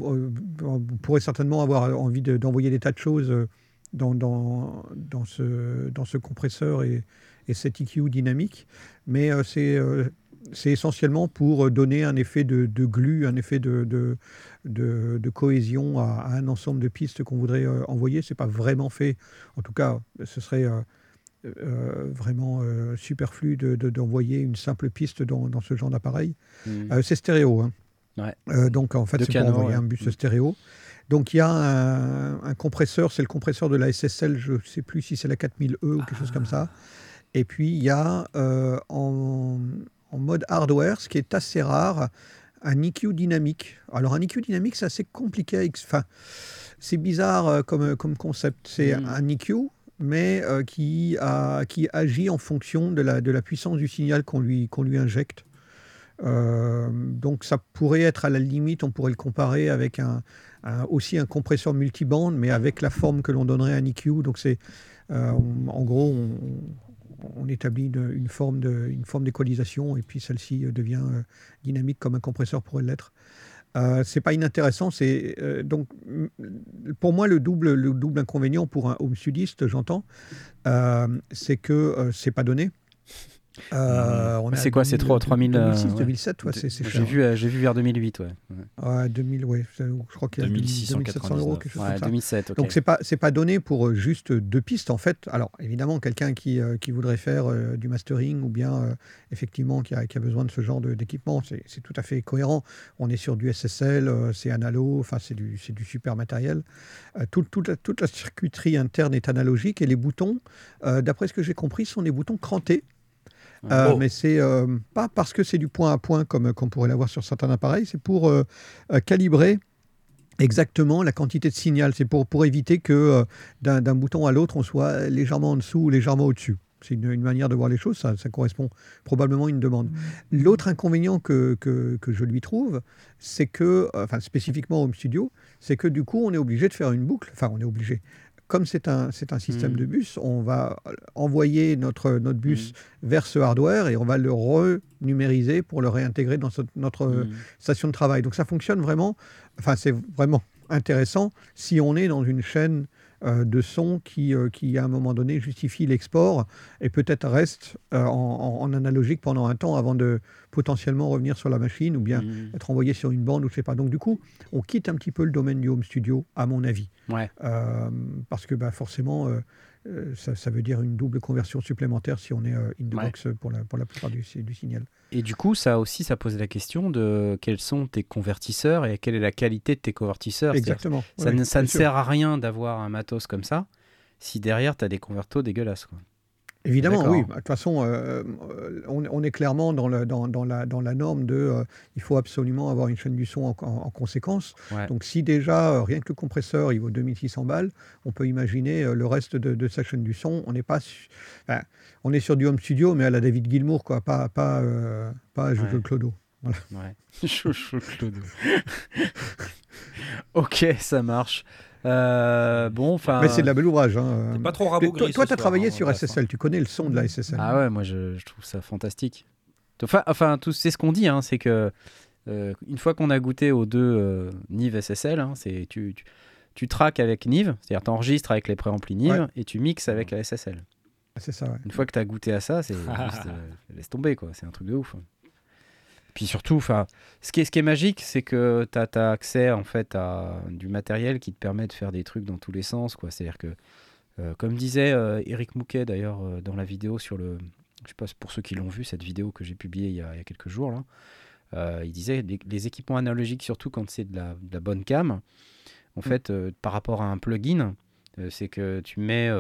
on pourrait certainement avoir envie de- d'envoyer des tas de choses dans, dans, dans, ce, dans ce compresseur et, et cet EQ dynamique. Mais c'est c'est essentiellement pour euh, donner un effet de, de glu, un effet de, de, de- de cohésion à, à un ensemble de pistes qu'on voudrait euh, envoyer. C'est pas vraiment fait. En tout cas, ce serait euh, vraiment superflu de- de- d'envoyer une simple piste dans, dans ce genre d'appareil. Euh, c'est stéréo. hein. Ouais. Donc en fait, c'est pour envoyer ouais. un bus Mm. stéréo. Donc il y a un, un compresseur, c'est le compresseur de la SSL, je ne sais plus si c'est la 4000E ou quelque chose comme ça. Et puis il y a euh, en, en mode hardware, ce qui est assez rare, un EQ dynamique. Alors un EQ dynamique, c'est assez compliqué. Enfin, c'est bizarre euh, comme, comme concept. C'est Mm. un EQ, mais euh, qui, a, qui agit en fonction de la, de la puissance du signal qu'on lui, qu'on lui injecte. Euh, donc ça pourrait être à la limite, on pourrait le comparer avec un, un- aussi un compresseur multiband, mais avec la forme que l'on donnerait à un EQ. Donc c'est euh, en gros on, on établit une, forme de et puis celle-ci euh, devient euh, dynamique comme un compresseur pourrait l'être. Euh, c'est pas inintéressant. C'est donc pour moi le double le double inconvénient pour un home studiste, j'entends, c'est que c'est pas donné. Euh, C'est quoi, c'est 2000, trois- 3000, euh, 2006, ouais. 2007, ouais, c'est c'est J'ai vu, euh, j'ai vu vers 2008, ouais. Ouais, Ouais, 2000, ouais, je crois qu'il y a 2700 euros, quelque chose Ouais, comme ça. 2007, ok. Donc c'est pas c'est pas donné pour euh, juste deux pistes en fait. Alors évidemment quelqu'un qui, euh, qui voudrait faire euh, du mastering ou bien euh, effectivement qui a, qui a besoin de ce genre d'équipement, c'est c'est tout à fait cohérent. On est sur du SSL, euh, c'est analo, enfin c'est du c'est du super matériel. Euh, tout- toute, la, toute la circuiterie interne est analogique et les boutons, euh, d'après ce que j'ai compris, sont des boutons crantés. Euh, Oh. Mais c'est euh, pas parce que c'est du point à point comme qu'on pourrait l'avoir sur certains appareils, c'est pour euh, euh, calibrer exactement la quantité de signal. C'est pour, pour éviter que euh, d'un bouton à l'autre, on soit légèrement en dessous ou légèrement au-dessus. C'est une, une manière de voir les choses, ça, ça correspond probablement à une demande. L'autre inconvénient que, que, que je lui trouve, c'est que, euh, enfin spécifiquement au Home Studio, c'est que du coup on est obligé de faire une boucle, enfin on est obligé. Comme c'est un, c'est un système Mhm. de bus, on va envoyer notre, notre bus vers ce hardware et on va le renumériser pour le réintégrer dans ce- notre Mhm. station de travail. Donc ça fonctionne vraiment, enfin c'est vraiment intéressant si on est dans une chaîne de son qui, euh, qui, à un moment donné, justifie l'export et peut-être reste euh, en, analogique pendant un temps avant de potentiellement revenir sur la machine ou bien Mhm. être envoyé sur une bande ou je sais pas. Donc du coup, on quitte un petit peu le domaine du home studio, à mon avis. Ouais. Euh, parce que bah, forcément, euh, ça, ça veut dire une double conversion supplémentaire si on est euh, in the Ouais. box pour la, pour la plupart du, du signal. Et du coup, ça aussi, ça pose la question de quels sont tes convertisseurs et quelle est la qualité de tes convertisseurs. Exactement. Ça, ne, ça bien ne sûr. sert à rien d'avoir un matos comme ça si derrière tu as des convertos dégueulasses. Quoi. Évidemment, oui. De toute façon, euh, euh, on, on est clairement dans, le, dans, dans la, dans la norme de euh, il faut absolument avoir une chaîne du son en, en- en conséquence. Ouais. Donc, si déjà, euh, rien que le compresseur, il vaut 2600 balles, on peut imaginer le reste de, de sa chaîne du son. On n'est pas. su- enfin, on est sur du home studio, mais à la David Gilmour, quoi, pas, pas, pas à Jojo Ouais. Clodo. Ouais. Chouchou Claude. ok, ça marche. Euh, bon, enfin. Mais c'est de la belle ouvrage. hein. Pas trop rabougri. toi, tu as soir, travaillé hein, sur SSL, tu connais le son de la SSL. Ah ouais, moi je, je trouve ça fantastique. Enfin, enfin tout c'est ce qu'on dit, hein, c'est que euh, une fois qu'on a goûté aux deux euh, Nive SSL, hein, c'est tu, tu, tu traques avec Nive, c'est-à-dire tu enregistres avec les préamplis Nive Ouais. et tu mixes avec la SSL. C'est ça, ouais. Une fois que tu as goûté à ça, c'est juste, euh, laisse tomber quoi, c'est un truc de ouf. Puis surtout, enfin, ce qui est, ce qui est magique, c'est que tu as, accès en fait à du matériel qui te permet de faire des trucs dans tous les sens, quoi. C'est-à-dire que, euh, comme disait euh, Eric Mouquet d'ailleurs euh, dans la vidéo sur le, je sais pas pour ceux qui l'ont vu cette vidéo que j'ai publiée il y, a, il y a quelques jours là, il disait les, les équipements analogiques surtout quand c'est de la, de la bonne cam, en fait, euh, par rapport à un plugin, c'est que tu mets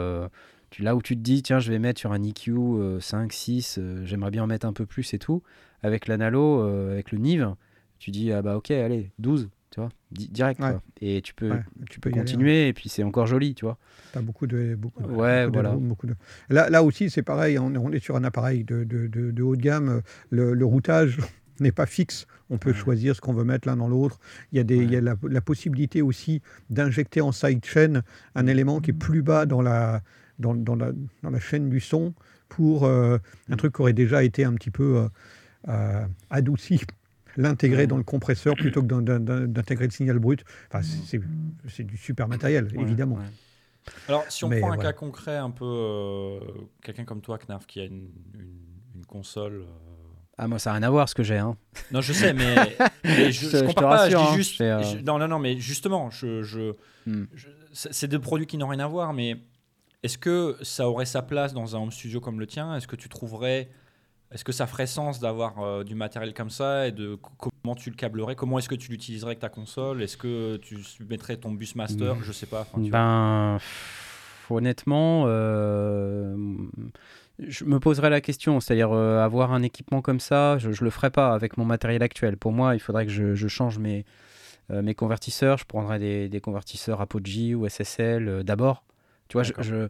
tu, là où tu te dis, tiens, je vais mettre sur un EQ euh, 5, 6, euh, j'aimerais bien en mettre un peu plus et tout, avec l'analo, euh, avec le Nive, tu dis, ah bah ok, allez, 12, tu vois, di- direct. Ouais. quoi. Et tu peux, Ouais, tu peux peux y aller, continuer, et puis c'est encore joli, tu vois. Tu as beaucoup de. Beaucoup, Ouais, beaucoup voilà. beaucoup de- Là, là aussi, c'est pareil, on, on est sur un appareil de, de- haut de gamme. Le, le routage n'est pas fixe. On peut Ouais. choisir ce qu'on veut mettre l'un dans l'autre. Il y a, des, il y a la, la possibilité aussi d'injecter en sidechain un élément qui est plus bas dans la, dans, dans la, dans la chaîne du son pour euh, un Mm. truc qui aurait déjà été un petit peu euh, euh, adouci. L'intégrer dans le compresseur plutôt que d'in- d'in- d'intégrer le signal brut. Enfin, c'est- du super matériel, Ouais, évidemment. ouais. Alors, si on Mais prend un cas concret, un peu euh, quelqu'un comme toi, Knarf, qui a une, une- une console. euh, Ah, moi, ça n'a rien à voir ce que j'ai. Hein. Non, je sais, mais, mais je, compare pas. je dis hein, juste. euh, je- non, non, non, mais justement, je, je, Hmm. je- c'est c'est deux produits qui n'ont rien à voir, mais est-ce que ça aurait sa place dans un home studio comme le tien? Est-ce que tu trouverais. Est-ce que ça ferait sens d'avoir euh, du matériel comme ça et de co- comment tu le câblerais? Comment est-ce que tu l'utiliserais avec ta console? Est-ce que tu mettrais ton bus master? Hmm. Je sais pas. tu. Ben, honnêtement, euh, je me poserais la question, c'est-à-dire euh, avoir un équipement comme ça, je, je le ferais pas avec mon matériel actuel. Pour moi, il faudrait que je, je change mes, mes convertisseurs. Je prendrais des, des convertisseurs Apogee ou SSL d'abord. Tu vois, je,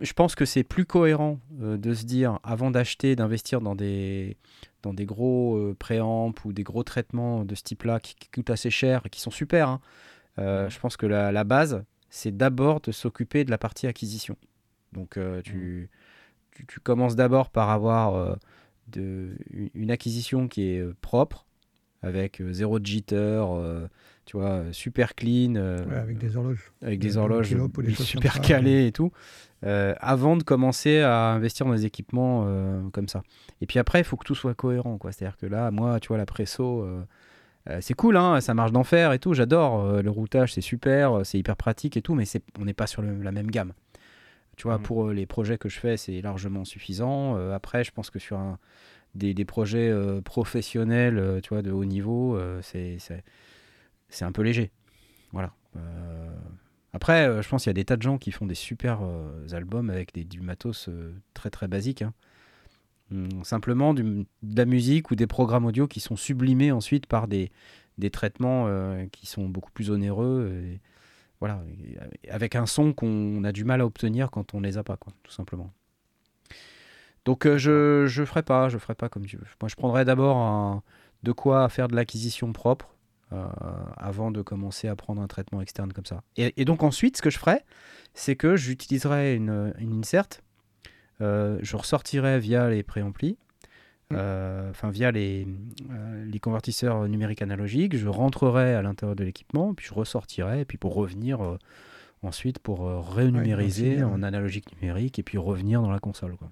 je pense que c'est plus cohérent euh, de se dire, avant d'acheter, d'investir dans des, dans des gros euh, préamps ou des gros traitements de ce type-là qui, qui coûtent assez cher et qui sont super, hein, euh, je pense que la, la base, c'est d'abord de s'occuper de la partie acquisition. Donc euh, tu, tu, tu commences d'abord par avoir de, une- acquisition qui est propre, avec euh, zéro jitter, euh, tu vois, euh, super clean, Ouais, avec des horloges. avec des des horloges super calées et tout, euh, avant de commencer à investir dans des équipements euh, comme ça. Et puis après, il faut que tout soit cohérent, quoi. C'est-à-dire que là, moi, tu vois, la presso, euh, c'est cool, hein, ça marche d'enfer et tout, j'adore. le routage, c'est super, c'est hyper pratique et tout, mais on n'est pas sur le- la même gamme. Tu vois, Mhm. pour les projets que je fais, c'est largement suffisant. Après, je pense que sur un, des, des projets euh, professionnels, euh, tu vois, de haut niveau, euh, c'est, c'est, un peu léger. Voilà. Après, je pense qu'il y a des tas de gens qui font des super albums avec des, du matos très très basique. hein. Hum, simplement de la musique ou des programmes audio qui sont sublimés ensuite par des, des traitements qui sont beaucoup plus onéreux. Voilà, avec un son qu'on a du mal à obtenir quand on les a pas, quoi, tout simplement. Donc euh, je je ferai pas, je ferai pas comme tu veux. Moi, je prendrai d'abord un- de quoi faire de l'acquisition propre euh, avant de commencer à prendre un traitement externe comme ça. Et, et donc ensuite, ce que je ferai, c'est que j'utiliserai une, une insert, euh, je ressortirai via les préamplis, euh, enfin via les, les convertisseurs numériques analogiques, je rentrerai à l'intérieur de l'équipement, puis je ressortirai, et puis pour revenir ensuite pour renumériser Ouais, en analogique numérique, et puis revenir dans la console. Quoi.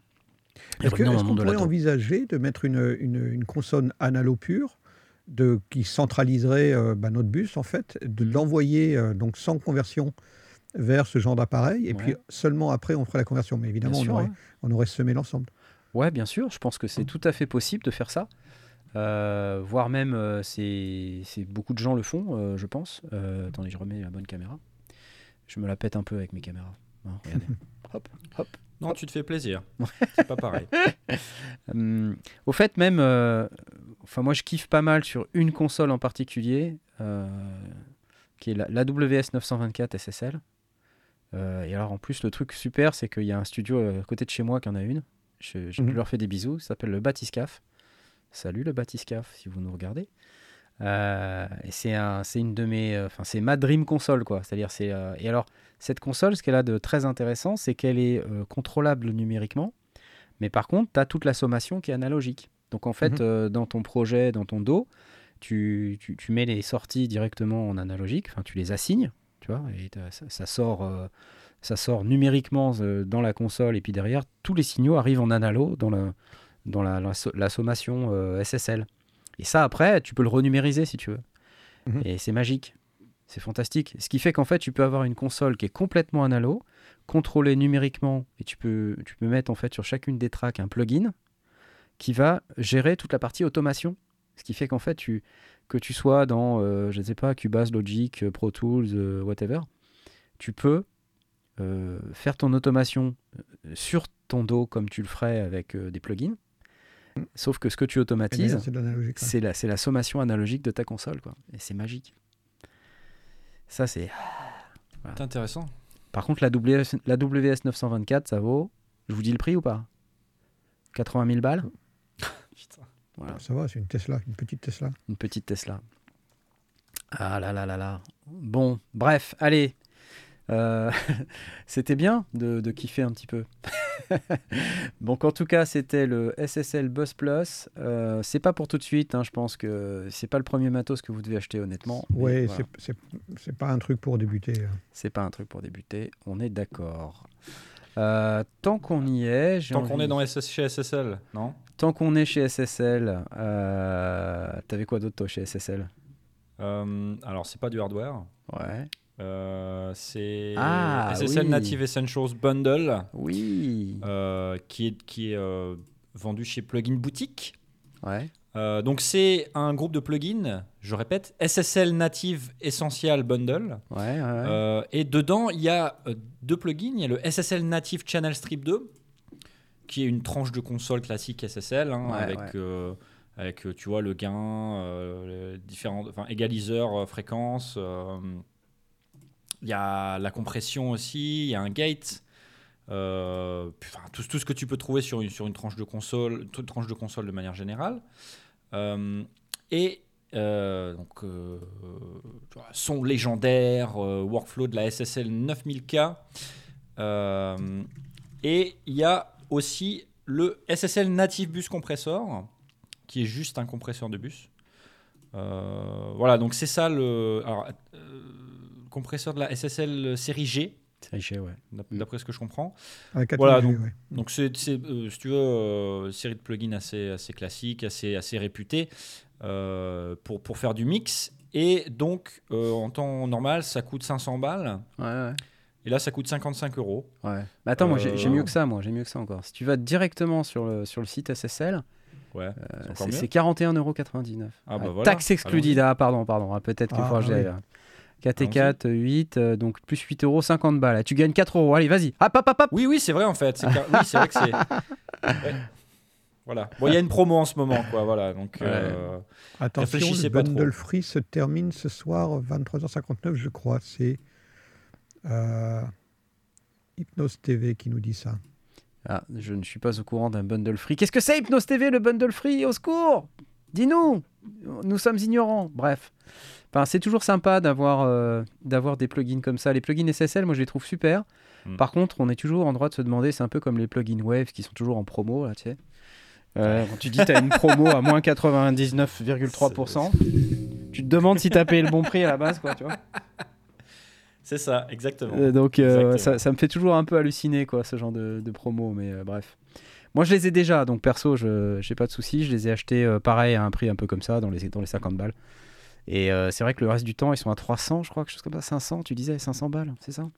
Est-ce qu'on pourrait envisager de mettre une, une, une console analo pure de, qui centraliserait euh, bah, notre bus, en fait, de l'envoyer euh, donc sans conversion vers ce genre d'appareil, et Ouais. puis seulement après on ferait la conversion. Mais évidemment, sûr, on, aurait, ouais. on aurait semé l'ensemble. Ouais, bien sûr, je pense que c'est tout à fait possible de faire ça. Euh, voire même, euh, c'est beaucoup de gens le font, euh, je pense. Attendez, je remets la bonne caméra. Je me la pète un peu avec mes caméras. Hein, regardez. hop, hop. Non, tu te fais plaisir. C'est pas pareil. Hum, au fait, même, euh, enfin, moi je kiffe pas mal sur une console en particulier, euh, qui est la, l'AWS 924 SSL. Euh, et alors en plus, le truc super, c'est qu'il y a un studio euh, à côté de chez moi qui en a une. Je, je Mhm. leur fais des bisous. Ça s'appelle le Batiscaf. Salut le Batiscaf, si vous nous regardez. Euh, c'est un, c'est une de mes, euh, enfin c'est ma dream console quoi. C'est-à-dire c'est euh, et alors cette console, ce qu'elle a de très intéressant, c'est qu'elle est contrôlable numériquement, mais par contre, tu as toute la sommation qui est analogique. Donc en fait, Mhm. dans ton projet, dans ton dos, tu, tu, tu mets les sorties directement en analogique, enfin tu les assignes, tu vois, et ça, ça sort, ça sort numériquement dans la console, et puis derrière, tous les signaux arrivent en analo dans, la, dans la, la so- la sommation SSL. Et ça, après, tu peux le renumériser si tu veux. Mhm. Et c'est magique. C'est fantastique. Ce qui fait qu'en fait, tu peux avoir une console qui est complètement analo, contrôlée numériquement, et tu peux, tu peux mettre en fait sur chacune des tracks un plugin qui va gérer toute la partie automation. Ce qui fait qu'en fait, tu, que tu sois dans, euh, je ne sais pas, Cubase, Logic, euh, Pro Tools, euh, whatever, tu peux euh, faire ton automation sur ton dos comme tu le ferais avec des plugins. Sauf que ce que tu automatises, d'ailleurs, C'est la, c'est la sommation analogique de ta console. Quoi. Et c'est magique. Ça, c'est. C'est intéressant. Par contre, la WS, la WS 924, ça vaut. Je vous dis le prix ou pas? 80 000 balles? Putain. Voilà, Ça va, c'est une Tesla, une petite Tesla. une petite Tesla. Ah là là là là. Bon, bref, allez. Euh, c'était bien de, de kiffer un petit peu. Donc en tout cas, c'était le SSL Buzz Plus. Euh, c'est pas pour tout de suite. hein, je pense que c'est pas le premier matos que vous devez acheter honnêtement. Ouais, voilà. c'est- pas un truc pour débuter. hein. C'est pas un truc pour débuter, on est d'accord. Euh, tant qu'on y est, Tant qu'on est dans SS chez SSL, non? Tant qu'on est chez SSL, euh, t'avais quoi d'autre toi chez SSL Euh, Alors, c'est pas du hardware. Ouais. Euh, c'est Ah, SSL oui. Native Essentials Bundle Oui. euh, qui est, qui est euh, vendu chez Plugin Boutique. Ouais. Donc c'est un groupe de plugins, je répète, SSL Native Essential Bundle. Ouais. ouais, ouais. Et dedans, il y a deux plugins. Il y a le SSL Native Channel Strip 2, qui est une tranche de console classique SSL, hein, avec, avec tu vois, le gain, les différents, enfin, égaliseur, fréquence. Il y a la compression aussi, il y a un gate. euh, tout, ce que tu peux trouver sur une, tranche de console, toute tranche de console de manière générale. Euh, et euh, donc, son légendaire, workflow de la SSL 9000K. Euh, et il y a aussi le SSL Native Bus Compressor, qui est juste un compresseur de bus. Voilà, donc c'est ça le compresseur de la SSL série G, C'est riche, ouais. d'ap- d'après ce que je comprends. Avec Voilà, 4G, donc- ouais. Donc c'est, c'est, euh, si tu veux, euh, série de plugins assez, assez classique, assez, assez réputée euh, pour, pour faire du mix. Et donc, euh, en temps normal, ça coûte 500 balles. Ouais, ouais. Et là, ça coûte 55 euros. Ouais. Mais attends, moi j'ai j'ai Euh, mieux que ça, moi j'ai mieux que ça encore. Si tu vas directement sur le, sur le site SSL, Ouais, euh, c'est encore c'est mieux. c'est 41,99€. Ah, bah voilà. Taxe excluded, ah pardon, pardon, ah, peut-être qu'il Ah, faut que oui. J'aille. euh, 4 et 4, 8, euh, donc plus 8 euros, 50 balles. Tu gagnes 4 euros, allez, vas-y. Hop, hop, hop, hop. Oui, oui, c'est vrai en fait. C'est car- oui, c'est vrai que c'est. Ouais. Voilà. Bon, il y a une promo en ce moment, quoi. Voilà. Donc, euh, Attention, Réfléchissez le pas bundle trop. free se termine ce soir 23h59, je crois. C'est euh, Hypnose TV qui nous dit ça. Ah, je ne suis pas au courant d'un bundle free. Qu'est-ce que c'est Hypnose TV, le bundle free? Au secours Dis-nous Nous sommes ignorants. Bref. Enfin, c'est toujours sympa d'avoir euh, d'avoir des plugins comme ça. Les plugins SSL, moi, je les trouve super. Mm. Par contre, on est toujours en droit de se demander, c'est un peu comme les plugins Wave qui sont toujours en promo, là, tu sais. Euh, quand tu dis tu as une promo à moins 99,3%, tu te demandes si tu as payé le bon prix à la base, quoi, tu vois. c'est ça, exactement. Euh, donc Exactement. ça, ça me fait toujours un peu halluciner quoi ce genre de, de promo mais bref moi je les ai déjà donc perso je j'ai pas de soucis je les ai achetés euh, pareil à un prix un peu comme ça dans les, dans les 50 balles et euh, c'est vrai que le reste du temps ils sont à 300 je crois quelque chose comme ça. 500 tu disais 500 balles c'est ça?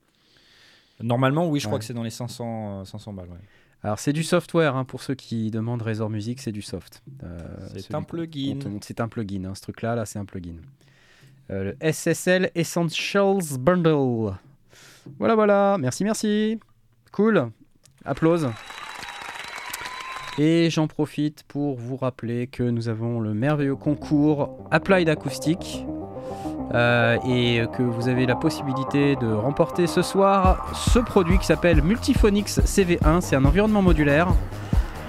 Normalement, oui, je crois que c'est dans les 500, euh, 500 balles. ouais. alors c'est du software hein, pour ceux qui demandent Razor Music c'est du soft. Euh, C'est un plugin. c'est un plugin hein, ce truc là là c'est un plugin. Euh, le SSL Essentials Bundle. Voilà voilà. Merci merci. Cool. Applause et j'en profite pour vous rappeler que nous avons le merveilleux concours Applied Acoustic euh, et que vous avez la possibilité de remporter ce soir ce produit qui s'appelle Multiphonix CV1. C'est un environnement modulaire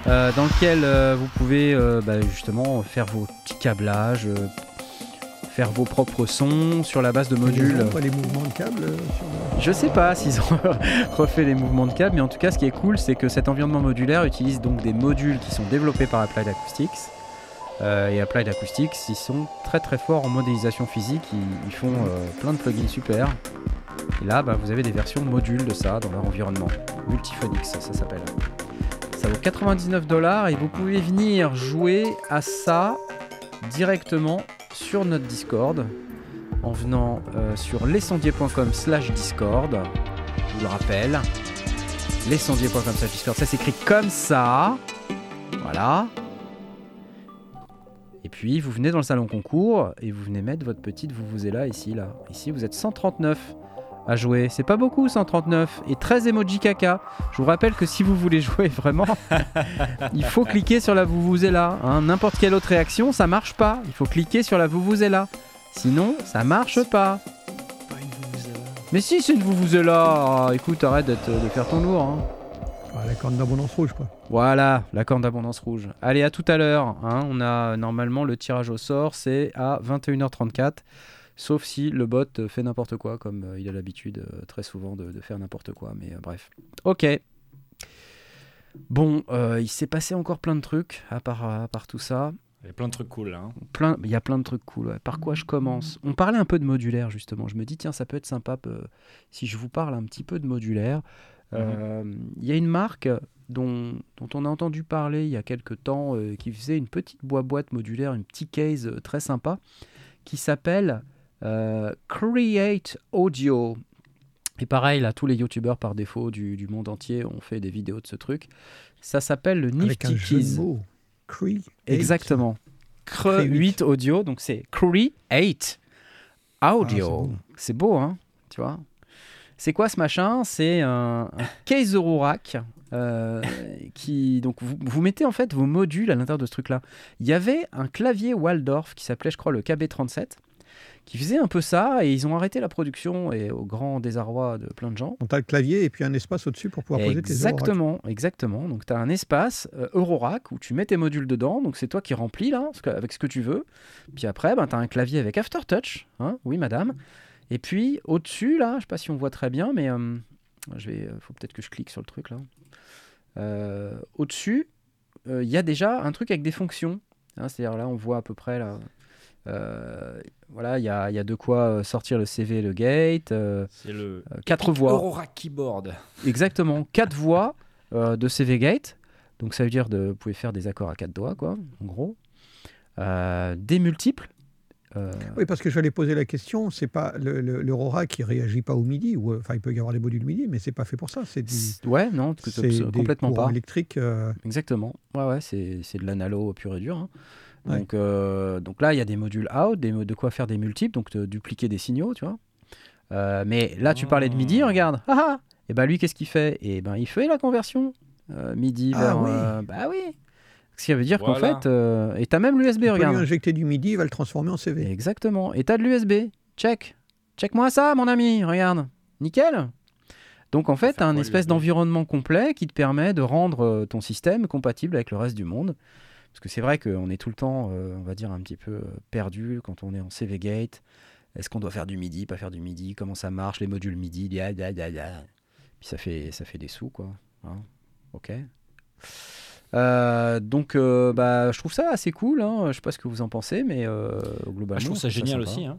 euh, dans lequel euh, vous pouvez bah, justement faire vos petits câblages, faire vos propres sons sur la base de modules. Ils pas les mouvements de câble euh, sur Je sais pas s'ils ont refait les mouvements de câble, mais en tout cas, ce qui est cool, c'est que cet environnement modulaire utilise donc des modules qui sont développés par Applied Acoustics. Euh, et Applied Acoustics, ils sont très très forts en modélisation physique, ils, ils font euh, plein de plugins super. Et là, bah, vous avez des versions modules de ça dans leur environnement. Multiphonics, ça s'appelle. Ça vaut 99 dollars et vous pouvez venir jouer à ça directement sur notre Discord en venant euh, sur lescendier.com slash Discord. Je vous le rappelle. Lescendier.com slash Discord. Ça s'écrit comme ça. Voilà. Et puis vous venez dans le salon concours et vous venez mettre votre petite vous vous êtes là ici là. Ici vous êtes 139 à jouer. C'est pas beaucoup 139 et 13 emoji caca. Je vous rappelle que si vous voulez jouer vraiment, il faut cliquer sur la vous vous êtes là. hein. N'importe quelle autre réaction, ça marche pas. Il faut cliquer sur la vous vous êtes là. Sinon, ça marche pas. Mais si, c'est une vous vous êtes là. Ah, écoute, arrête d'être- de faire ton lourd. hein. Ah, la corne d'abondance rouge, quoi. Voilà, la corne d'abondance rouge. Allez, à tout à l'heure. hein. On a normalement le tirage au sort, c'est à 21h34. Sauf si le bot fait n'importe quoi, comme euh, il a l'habitude euh, très souvent de, de faire n'importe quoi. Mais euh, bref. Ok. Bon, il s'est passé encore plein de trucs à part, à part tout ça. Il y a plein de trucs cool là. hein. Plein, il y a plein de trucs cool. ouais. Par quoi je commence? On parlait un peu de modulaire justement. Je me dis tiens, ça peut être sympa si je vous parle un petit peu de modulaire. Euh, Il y a une marque dont, dont on a entendu parler il y a quelques temps euh, qui faisait une petite boîte modulaire, une petite case très sympa qui s'appelle euh, Create Audio. Et pareil, là, tous les youtubeurs par défaut du, du monde entier ont fait des vidéos de ce truc. Ça s'appelle le Nifty Keys. Cree. Exactement. Cre Cree 8 audio, donc c'est Cree 8 audio. Ah, c'est beau, hein Tu vois C'est quoi ce machin? C'est un, un case Eurorack. euh, qui donc vous, vous mettez en fait vos modules à l'intérieur de ce truc là il y avait un clavier Waldorf qui s'appelait je crois le KB37 qui faisait un peu ça et ils ont arrêté la production et au grand désarroi de plein de gens. On a le clavier et puis un espace au-dessus pour pouvoir poser tes Exactement, exactement. Donc tu as un espace euh, Eurorack où tu mets tes modules dedans, donc c'est toi qui remplis là avec ce que tu veux. Puis après, ben, tu as un clavier avec Aftertouch, hein oui madame. Et puis au-dessus là, je sais pas si on voit très bien, mais euh, je vais, faut peut-être que je clique sur le truc là. Euh, au-dessus, il y a déjà un truc avec des fonctions. Hein, c'est-à-dire là, on voit à peu près là. Euh, voilà, il y a, y a, de quoi euh, sortir le CV, le gate. Euh, c'est le quatre voix. Aurora Keyboard. Exactement, quatre voix de CV gate. Donc ça veut dire de, vous pouvez faire des accords à quatre doigts, quoi, en gros. des multiples. Oui, parce que je j'allais poser la question, c'est pas l'Aurora le, qui réagit pas au MIDI, ou enfin il peut y avoir des modules MIDI, mais c'est pas fait pour ça. C'est ouais, non, c'est complètement pas. électrique. Exactement. Ouais, ouais, c'est de l'analo pur et dur. Hein. Donc, euh, donc là, il y a des modules out, des, de quoi faire des multiples, donc de dupliquer des signaux, tu vois. Euh, mais là, tu parlais de MIDI, ah. regarde. Ah, ah. et ben lui, qu'est-ce qu'il fait? Et ben il fait la conversion euh, MIDI ah, vers. Oui. bah oui. Ce qui veut dire qu'en fait, et t'as même l'USB, regarde. Tu lui injecter du MIDI, il va le transformer en CV. Exactement. Et t'as de l'USB. Check. Check-moi ça, mon ami. Regarde. Nickel. Donc en fait, tu as un espèce d'environnement complet qui te permet de rendre ton système compatible avec le reste du monde. Parce que c'est vrai qu'on est tout le temps, euh, on va dire, un petit peu euh, perdu quand on est en CV Gate. Est-ce qu'on doit faire du MIDI, pas faire du MIDI? Comment ça marche, les modules MIDI? Puis ça fait, ça fait des sous, quoi. Hein ok. Euh, donc, bah, je trouve ça assez cool. Hein. Je sais pas ce que vous en pensez, mais globalement. Ah, je trouve ça génial aussi. Hein.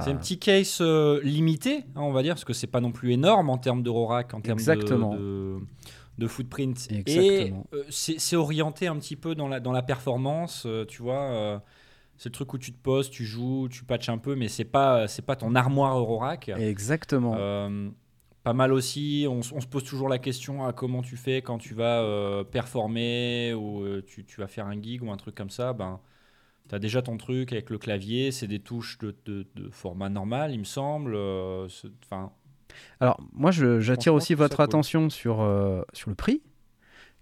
C'est un ah. petit case limité, hein, on va dire, parce que c'est pas non plus énorme en termes d'Eurorack, en termes de, de footprint. Et euh, c'est orienté un petit peu dans la, dans la performance, euh, tu vois. Euh, c'est le truc où tu te poses, tu joues, tu patches un peu, mais c'est pas c'est pas ton armoire Eurorack. Exactement. pas mal aussi. On, se pose toujours la question à comment tu fais quand tu vas performer ou tu, tu, vas faire un gig ou un truc comme ça. Ben, tu as déjà ton truc avec le clavier, c'est des touches de, de, de, format normal, il me semble. Enfin, alors, moi, j'attire aussi votre attention sur, euh, sur le prix,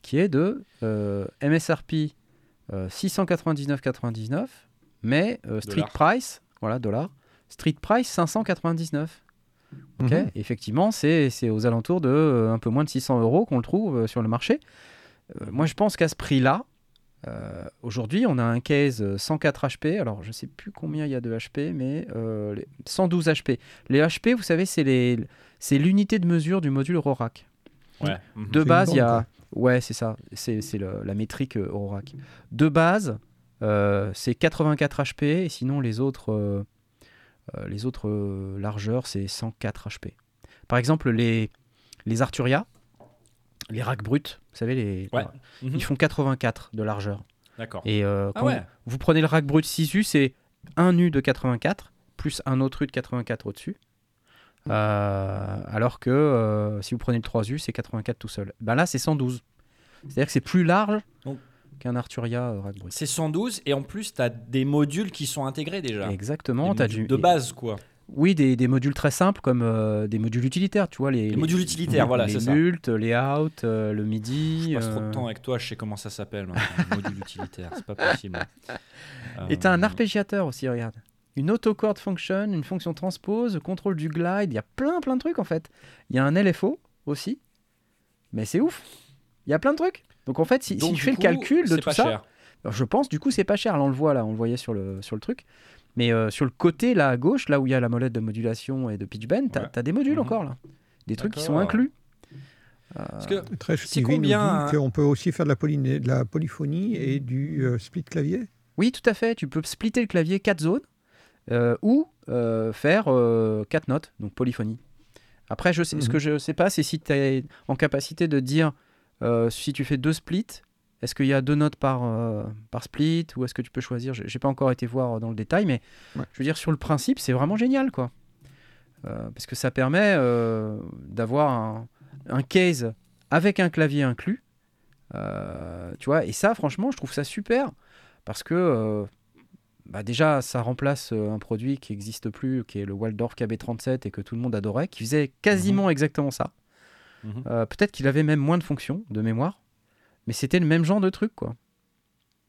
qui est de euh, MSRP 699,99, euh, mais Street Price, voilà, dollar, Street Price 599. Ok, mhm. Effectivement, c'est aux alentours de un peu moins de 600 euros qu'on le trouve sur le marché. moi, je pense qu'à ce prix-là, aujourd'hui, on a un case 104 HP. Alors, je ne sais plus combien il y a de HP, mais 112 HP. Les HP, vous savez, c'est l'unité de mesure du module Eurorack. Ouais. De base, il y a. Ouais, c'est ça. C'est la métrique euh, Eurorack. De base, euh, c'est 84 HP et sinon les autres, euh, les autres largeurs, c'est 104 HP. Par exemple, les, les Arturia, les racks bruts, vous savez, les, ils mhm. font 84 de largeur. D'accord. Et ah quand vous prenez le rack brut 6U, c'est un U de 84 plus un autre U de 84 au-dessus. Euh, alors que euh, si vous prenez le 3U, c'est 84 tout seul. Ben là, c'est 112. C'est-à-dire que c'est plus large qu'un Arturia euh, C'est 112 et en plus, tu as des modules qui sont intégrés déjà. Exactement. As du... De base, quoi. Oui, des, des, modules très simples comme des modules utilitaires, tu vois. Les, les modules utilitaires, voilà, c'est ça. Les mult, les out, le MIDI. Je passe trop de temps avec toi, je sais comment ça s'appelle maintenant. module utilitaire, c'est pas possible. Et tu as un arpégiateur aussi, regarde une autocord function, une fonction transpose, contrôle du glide, il y a plein plein de trucs en fait. Il y a un LFO aussi, mais c'est ouf. Il y a plein de trucs. Donc en fait, si, je fais le calcul de tout ça, je pense du coup c'est pas cher. Là on le voit là, on le voyait sur le, sur le truc. Mais euh, sur le côté là à gauche, là où il y a la molette de modulation et de pitch bend, tu as, des modules mhm. encore là. Des trucs qui sont inclus. c'est combien On peut aussi faire de la, de la polyphonie et du euh, split clavier Oui, tout à fait. Tu peux splitter le clavier 4 zones euh, ou euh, faire euh, quatre notes, donc polyphonie. Après, je sais, ce que mhm. je sais pas, c'est si tu es en capacité de dire si tu fais deux splits, est-ce qu'il y a deux notes par, par split ou est-ce que tu peux choisir? J'ai pas encore été voir dans le détail, mais je veux dire, sur le principe, c'est vraiment génial, quoi. parce que ça permet d'avoir un, un, case avec un clavier inclus. tu vois, et ça, franchement, je trouve ça super parce que bah déjà, ça remplace euh, un produit qui n'existe plus, qui est le Waldorf KB37 et que tout le monde adorait, qui faisait quasiment mhm. exactement ça. Mhm. Euh, peut-être qu'il avait même moins de fonctions de mémoire, mais c'était le même genre de truc, quoi.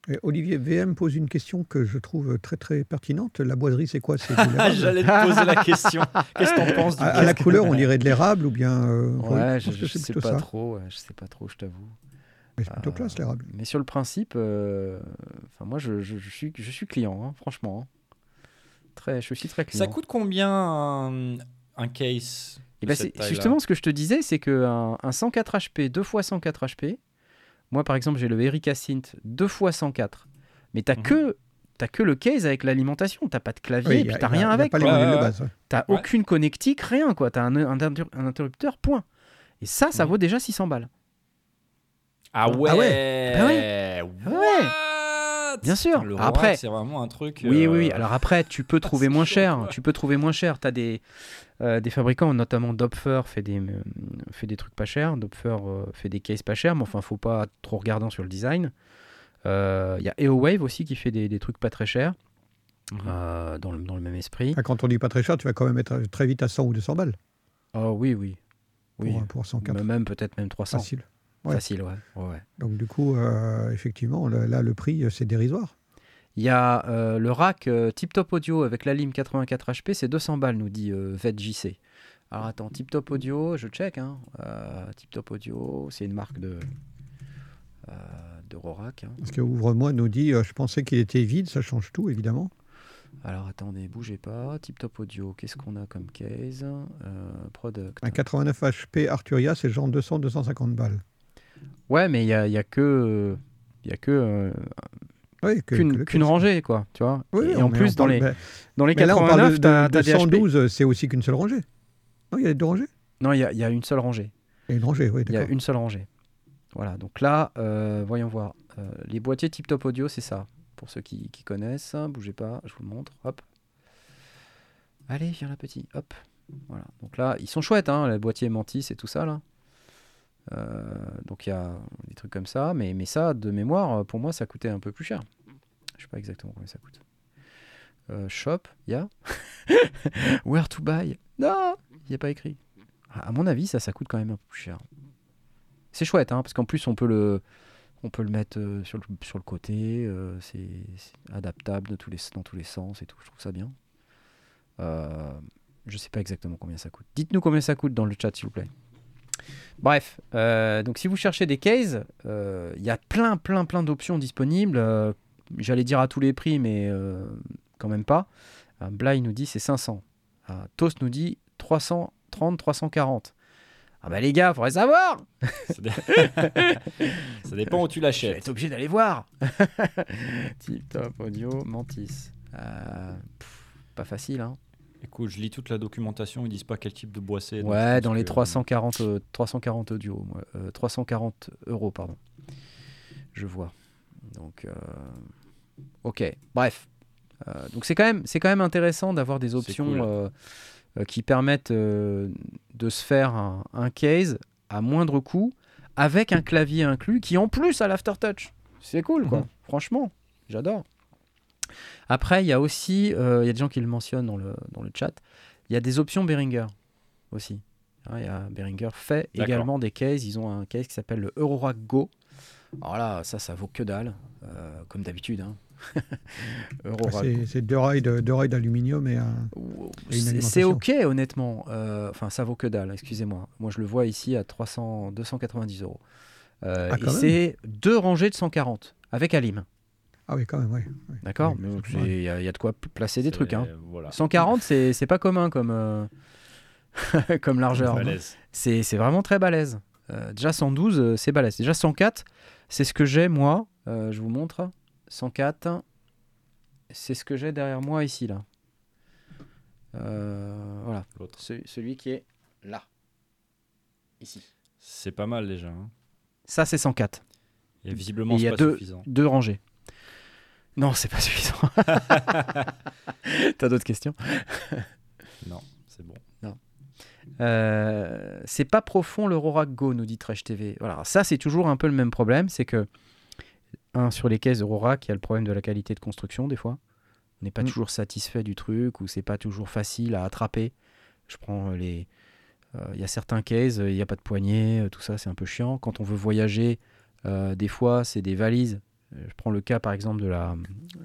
Et Olivier VM pose une question que je trouve très très pertinente. La boiserie, c'est quoi? J'allais te poser la question. Qu'est-ce que t'en penses du à, à la couleur, on dirait de l'érable ou bien. euh, Ouais, je, c'est sais pas ça. trop, je sais pas trop, je t'avoue. Mais c'est plutôt Euh, classe l'érable. Mais sur le principe, euh, enfin moi je, je- je suis, je suis client, hein, franchement. hein. Très, je suis très client. Ça coûte combien un, un case Et de ben, justement ce que je te disais, c'est qu'un un 104 HP, 2 x 104 HP, moi par exemple j'ai le Erika Synth 2 x 104, mais t'as Mhm. que t'as que le case avec l'alimentation, t'as pas de clavier, Oui, et puis t'as rien y a avec, Ouais, t'as aucune connectique, rien quoi, t'as un, un inter- un interrupteur, point. Et ça, ça Mhm. vaut déjà 600 balles. Ah ouais, Ah ouais. Ah ouais. What Bien sûr. Le Après- Après, c'est vraiment un truc. Oui, euh, oui, oui. Alors après, tu peux trouver moins chaud, cher. Tu peux trouver moins cher. Tu as des, euh, des fabricants, notamment Dopfer fait des, euh, fait des trucs pas chers. Dopfer euh, fait des cases pas chers, mais enfin, faut pas trop regarder sur le design. Il y a EOWave aussi qui fait des, des trucs pas très chers, Mhm. euh, dans, le, dans le même esprit. Ah, Quand on dit pas très cher, tu vas quand même être très vite à 100 ou 200 balles Oh oui, oui. pour, Oui. pour 104. M- Même peut-être même 300. Facile. Ouais. Facile, ouais. Donc du coup, euh, effectivement, le- là, le prix, euh, c'est dérisoire. Il y a euh, le rack euh, Tip Top Audio avec la lime 84 HP, c'est 200 balles, nous dit VetJC. Alors attends, Tip Top Audio, je check. Hein. Tip Top Audio, c'est une marque de, de Rorack. hein. Parce que Ouvre-moi nous dit, je pensais qu'il était vide, ça change tout, évidemment. Alors attendez, bougez pas. Tip Top Audio, qu'est-ce qu'on a comme case? Euh, Product. Un 89 HP Arturia, c'est genre 200-250 balles. Ouais, mais il y a, y a que. Il y a que euh, Oui, qu'une rangée, quoi, tu vois. Oui, et en plus, dans parle- les, mais- dans les mais là, on 89, parle de, t'as de t'as des HP. 112, c'est aussi qu'une seule rangée. Non, il y a deux rangées Non, il y a, il y a une seule rangée. Il y a une rangée, oui, Il y a une seule rangée. Voilà, donc là, euh, voyons voir. Euh, les boîtiers Tip Top Audio, c'est ça. Pour ceux qui, qui connaissent, bougez pas, je vous le montre. Hop. Allez, viens là, petit. Hop. Voilà. Donc là, ils sont chouettes, hein, les boîtiers Mantis et tout ça, là. Euh, donc il y a des trucs comme ça, mais, mais ça, de mémoire, pour moi, ça coûtait un peu plus cher. Je sais pas exactement combien ça coûte. Euh, shop, il y a. Where to buy? Non, il n'y a pas écrit. À mon avis, ça, ça coûte quand même un peu plus cher. C'est chouette, hein, parce qu'en plus, on peut le, on peut le mettre euh, sur, le, sur le côté. c'est adaptable tous les, dans tous les sens et tout. Je trouve ça bien. Euh, je sais pas exactement combien ça coûte. Dites-nous combien ça coûte dans le chat, s'il vous plaît. Bref, euh, donc si vous cherchez des cases, euh, il y a plein, plein, plein d'options disponibles. Euh, J'allais dire à tous les prix, mais euh, quand même pas. Euh, Bly nous dit c'est 500. Euh, Toast nous dit 330, 340. Ah bah les gars, faudrait savoir Ça dé- Ça dépend où tu Je vais l'achètes. être obligé d'aller voir. Tip top audio mantis. Euh, pff, pas facile, hein. Écoute, je lis toute la documentation, ils disent pas quel type de bois c'est. Ouais, dans les que- 340, euh, 340 audio, moi. Euh, 340 euros, pardon. Je vois. Donc, euh, ok. Bref. Euh, donc c'est quand même, c'est quand même intéressant d'avoir des options cool. euh, qui permettent de se faire un, un case à moindre coût avec un clavier inclus qui en plus a l'aftertouch. C'est cool, quoi. Mhm. Franchement, j'adore. Après, il y a aussi, euh, il y a des gens qui le mentionnent dans le, dans le chat, il y a des options Behringer aussi. Hein, Il y a Behringer fait D'accord. également des cases. Ils ont un case qui s'appelle le Aurora Go. Alors là, ça, ça vaut que dalle, euh, comme d'habitude. hein. Go. C'est c'est deux rails de- deux rails d'aluminium et un. Et une C'est ok, honnêtement. Euh, Enfin, ça vaut que dalle, excusez-moi. Moi, je le vois ici à 300, 290 euros. Euh, Ah, et c'est deux rangées de 140 avec Alim. Ah oui, quand même, oui. oui. D'accord Oui. Il y, a il y a de quoi placer des trucs. Hein. Voilà. 140, c'est c'est pas commun comme, euh, comme largeur. Balèze. C'est c'est vraiment très balèze. Euh, déjà 112, euh, c'est balèze. Déjà 104, c'est ce que j'ai moi. Euh, je vous montre. 104, c'est ce que j'ai derrière moi ici là. Euh, voilà. Ce- celui qui est là, ici. C'est pas mal déjà. hein. Ça c'est 104. Et visiblement, il y c'est a pas deux, suffisant. deux rangées. Non, c'est pas suffisant. T'as d'autres questions? Non, c'est bon. Euh, c'est pas profond le Rorac Go, nous dit Trash TV. Voilà, ça c'est toujours un peu le même problème, c'est que un sur les caisses de Rorac, il y a le problème de la qualité de construction des fois. On n'est pas Mm. toujours satisfait du truc ou c'est pas toujours facile à attraper. Je prends euh, les, euh, il y a certains cases, il n'y a pas de poignée, tout ça c'est un peu chiant. Quand on veut voyager, euh, des fois c'est des valises je prends le cas par exemple de la,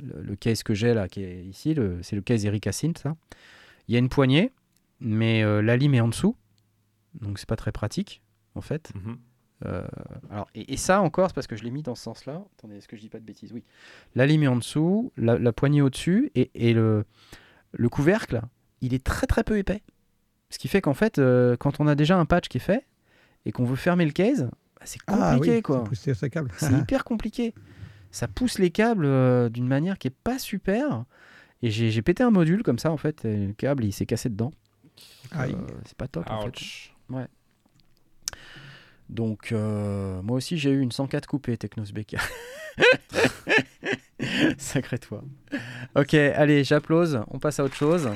le, le case que j'ai là, qui est ici, c'est le case Erika Synth, ça. Il y a une poignée, mais euh, la lime est en dessous, donc c'est pas très pratique en fait. Mhm. Euh, alors, et, et ça encore, c'est parce que je l'ai mis dans ce sens-là. Attendez, est-ce que je dis pas de bêtises? Oui. La lime est en dessous, la, la poignée au-dessus, et, et le, le couvercle, il est très très peu épais. Ce qui fait qu'en fait, euh, quand on a déjà un patch qui est fait, et qu'on veut fermer le case, bah, c'est Ah compliqué oui, quoi. C'est hyper compliqué. Ça pousse les câbles euh, d'une manière qui est pas super. Et j'ai pété un module comme ça en fait, et le câble il s'est cassé dedans. Euh, c'est pas top en fait. Donc, euh, moi aussi, j'ai eu une 104 coupée Technos BK. Sacré toi. Ok, allez, j'applause. On passe à autre chose.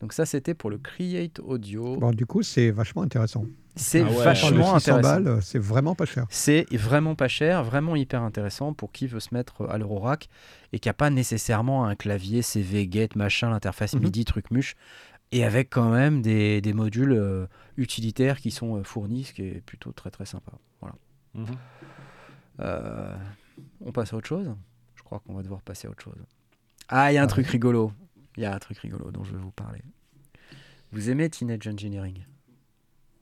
Donc ça, c'était pour le Create Audio. Bon, du coup, c'est vachement intéressant. C'est Ah ouais. Vachement 600 intéressant. c'est vraiment pas cher. C'est vraiment pas cher, vraiment hyper intéressant pour qui veut se mettre à l'Eurorack et qui a pas nécessairement un clavier CV, Gate, machin, l'interface Mhm. MIDI, truc muche, et avec quand même des, des modules euh, utilitaires qui sont euh, fournis, ce qui est plutôt très très sympa. Voilà. Mhm. Euh, on passe à autre chose? Je crois qu'on va devoir passer à autre chose. Ah, il y a un Ah truc rigolo. Il y a un truc rigolo dont je vais vous parler. Vous aimez Teenage Engineering?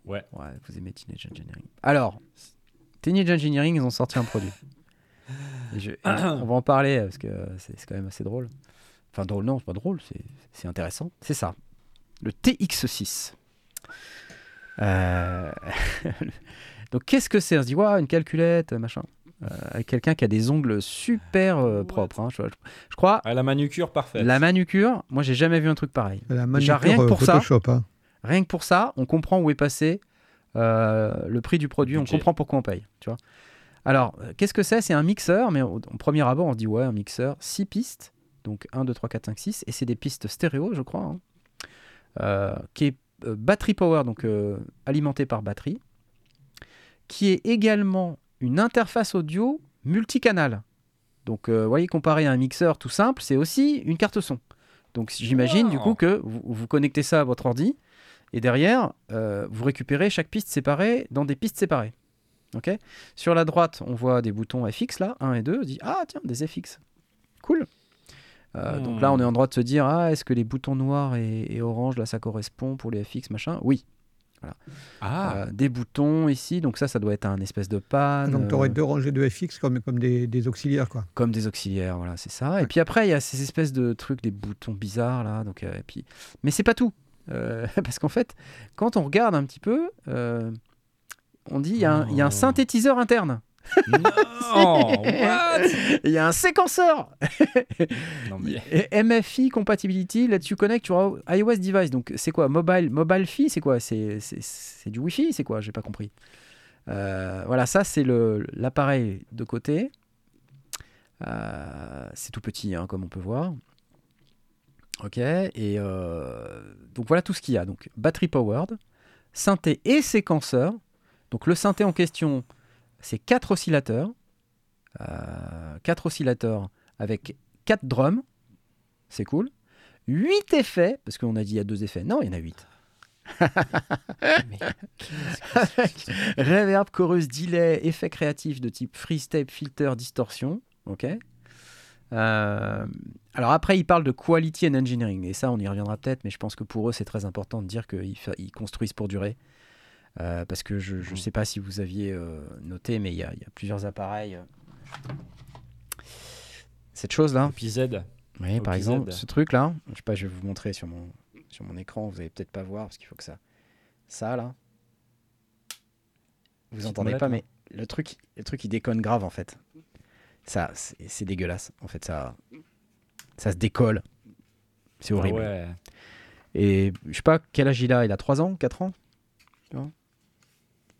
Ouais. Ouais, vous aimez Teenage Engineering. Alors, Teenage Engineering, ils ont sorti un produit. Et je- et on va en parler parce que c'est quand même assez drôle. Enfin, drôle, non, c'est pas drôle, c'est- c'est intéressant. C'est ça. Le TX6. Euh, Donc, qu'est-ce que c'est? On se dit, waouh, une calculette, machin. Euh, avec quelqu'un qui a des ongles super euh, propres. hein. Je, je crois, Ah, la manucure parfaite. la manucure, moi, j'ai jamais vu un truc pareil. La Déjà, manucure rien que euh, pour ça, Photoshop. hein. Rien que pour ça, on comprend où est passé euh, le prix du produit, on Budget. comprend pourquoi on paye. Tu vois Alors, euh, qu'est-ce que c'est? C'est un mixeur, mais au, au premier abord, on se dit ouais, un mixeur, 6 pistes, donc 1, 2, 3, 4, 5, 6, et c'est des pistes stéréo, je crois, hein, euh, qui est euh, battery power, donc euh, alimenté par batterie, qui est également une interface audio multicanal. Donc, euh, vous voyez, comparé à un mixeur tout simple, c'est aussi une carte son. Donc, j'imagine du coup que vous, vous connectez ça à votre ordi et derrière, euh, vous récupérez chaque piste séparée dans des pistes séparées. Ok? Sur la droite, on voit des boutons FX là, 1 et 2. On dit Ah, tiens, des FX. Cool. Euh, Donc là, on est en droit de se dire Ah, est-ce que les boutons noirs et, et orange là, ça correspond pour les FX machin? Oui. Ah, Euh, des boutons ici, donc ça, ça doit être un espèce de panne. Donc, tu aurais euh, deux rangées de FX comme, comme des, des auxiliaires. Quoi. comme des auxiliaires, voilà, c'est ça. Et puis après, il y a ces espèces de trucs, des boutons bizarres là. Donc, euh, et puis... Mais c'est pas tout. Euh, parce qu'en fait, quand on regarde un petit peu, euh, on dit il y, a un- il y a un Oh. synthétiseur interne. Non What? Il y a un séquenceur. Non, mais... MFI compatibility, là tu connectes sur iOS device. Donc c'est quoi Mobile Mobile Fi, c'est quoi? C'est c'est- c'est du Wi-Fi, c'est quoi? J'ai pas compris. Euh, voilà, ça c'est le- l'appareil de côté. Euh, c'est tout petit, hein, comme on peut voir. Ok, et euh, donc voilà tout ce qu'il y a. Donc battery powered, synthé et séquenceur. Donc le synthé en question, c'est quatre oscillateurs. Euh, quatre oscillateurs avec 4 drums, c'est cool. 8 effets, parce qu'on a dit il y a deux effets. Non, il y en a 8. mais Avec reverb, chorus, delay, effets créatifs de type freestep, filter, distorsion. Ok. Euh, alors après, ils parlent de quality and engineering, et ça, on y reviendra peut-être, mais je pense que pour eux, c'est très important de dire qu'ils construisent pour durer. Euh, parce que je ne sais pas si vous aviez euh, noté, mais il y, a il y a plusieurs appareils. euh. Cette chose-là, oui, par exemple, ce truc-là, je sais pas, je vais vous montrer sur mon, sur mon écran, vous allez peut-être pas voir parce qu'il faut que ça. Ça, là. Vous Petite entendez molette, pas, là. mais le truc, le truc, il déconne grave en fait. Ça, c'est dégueulasse. En fait, ça, ça se décolle. C'est horrible. Ah ouais. Et je sais pas quel âge il a? Il a 3 ans, 4 ans? Tu vois?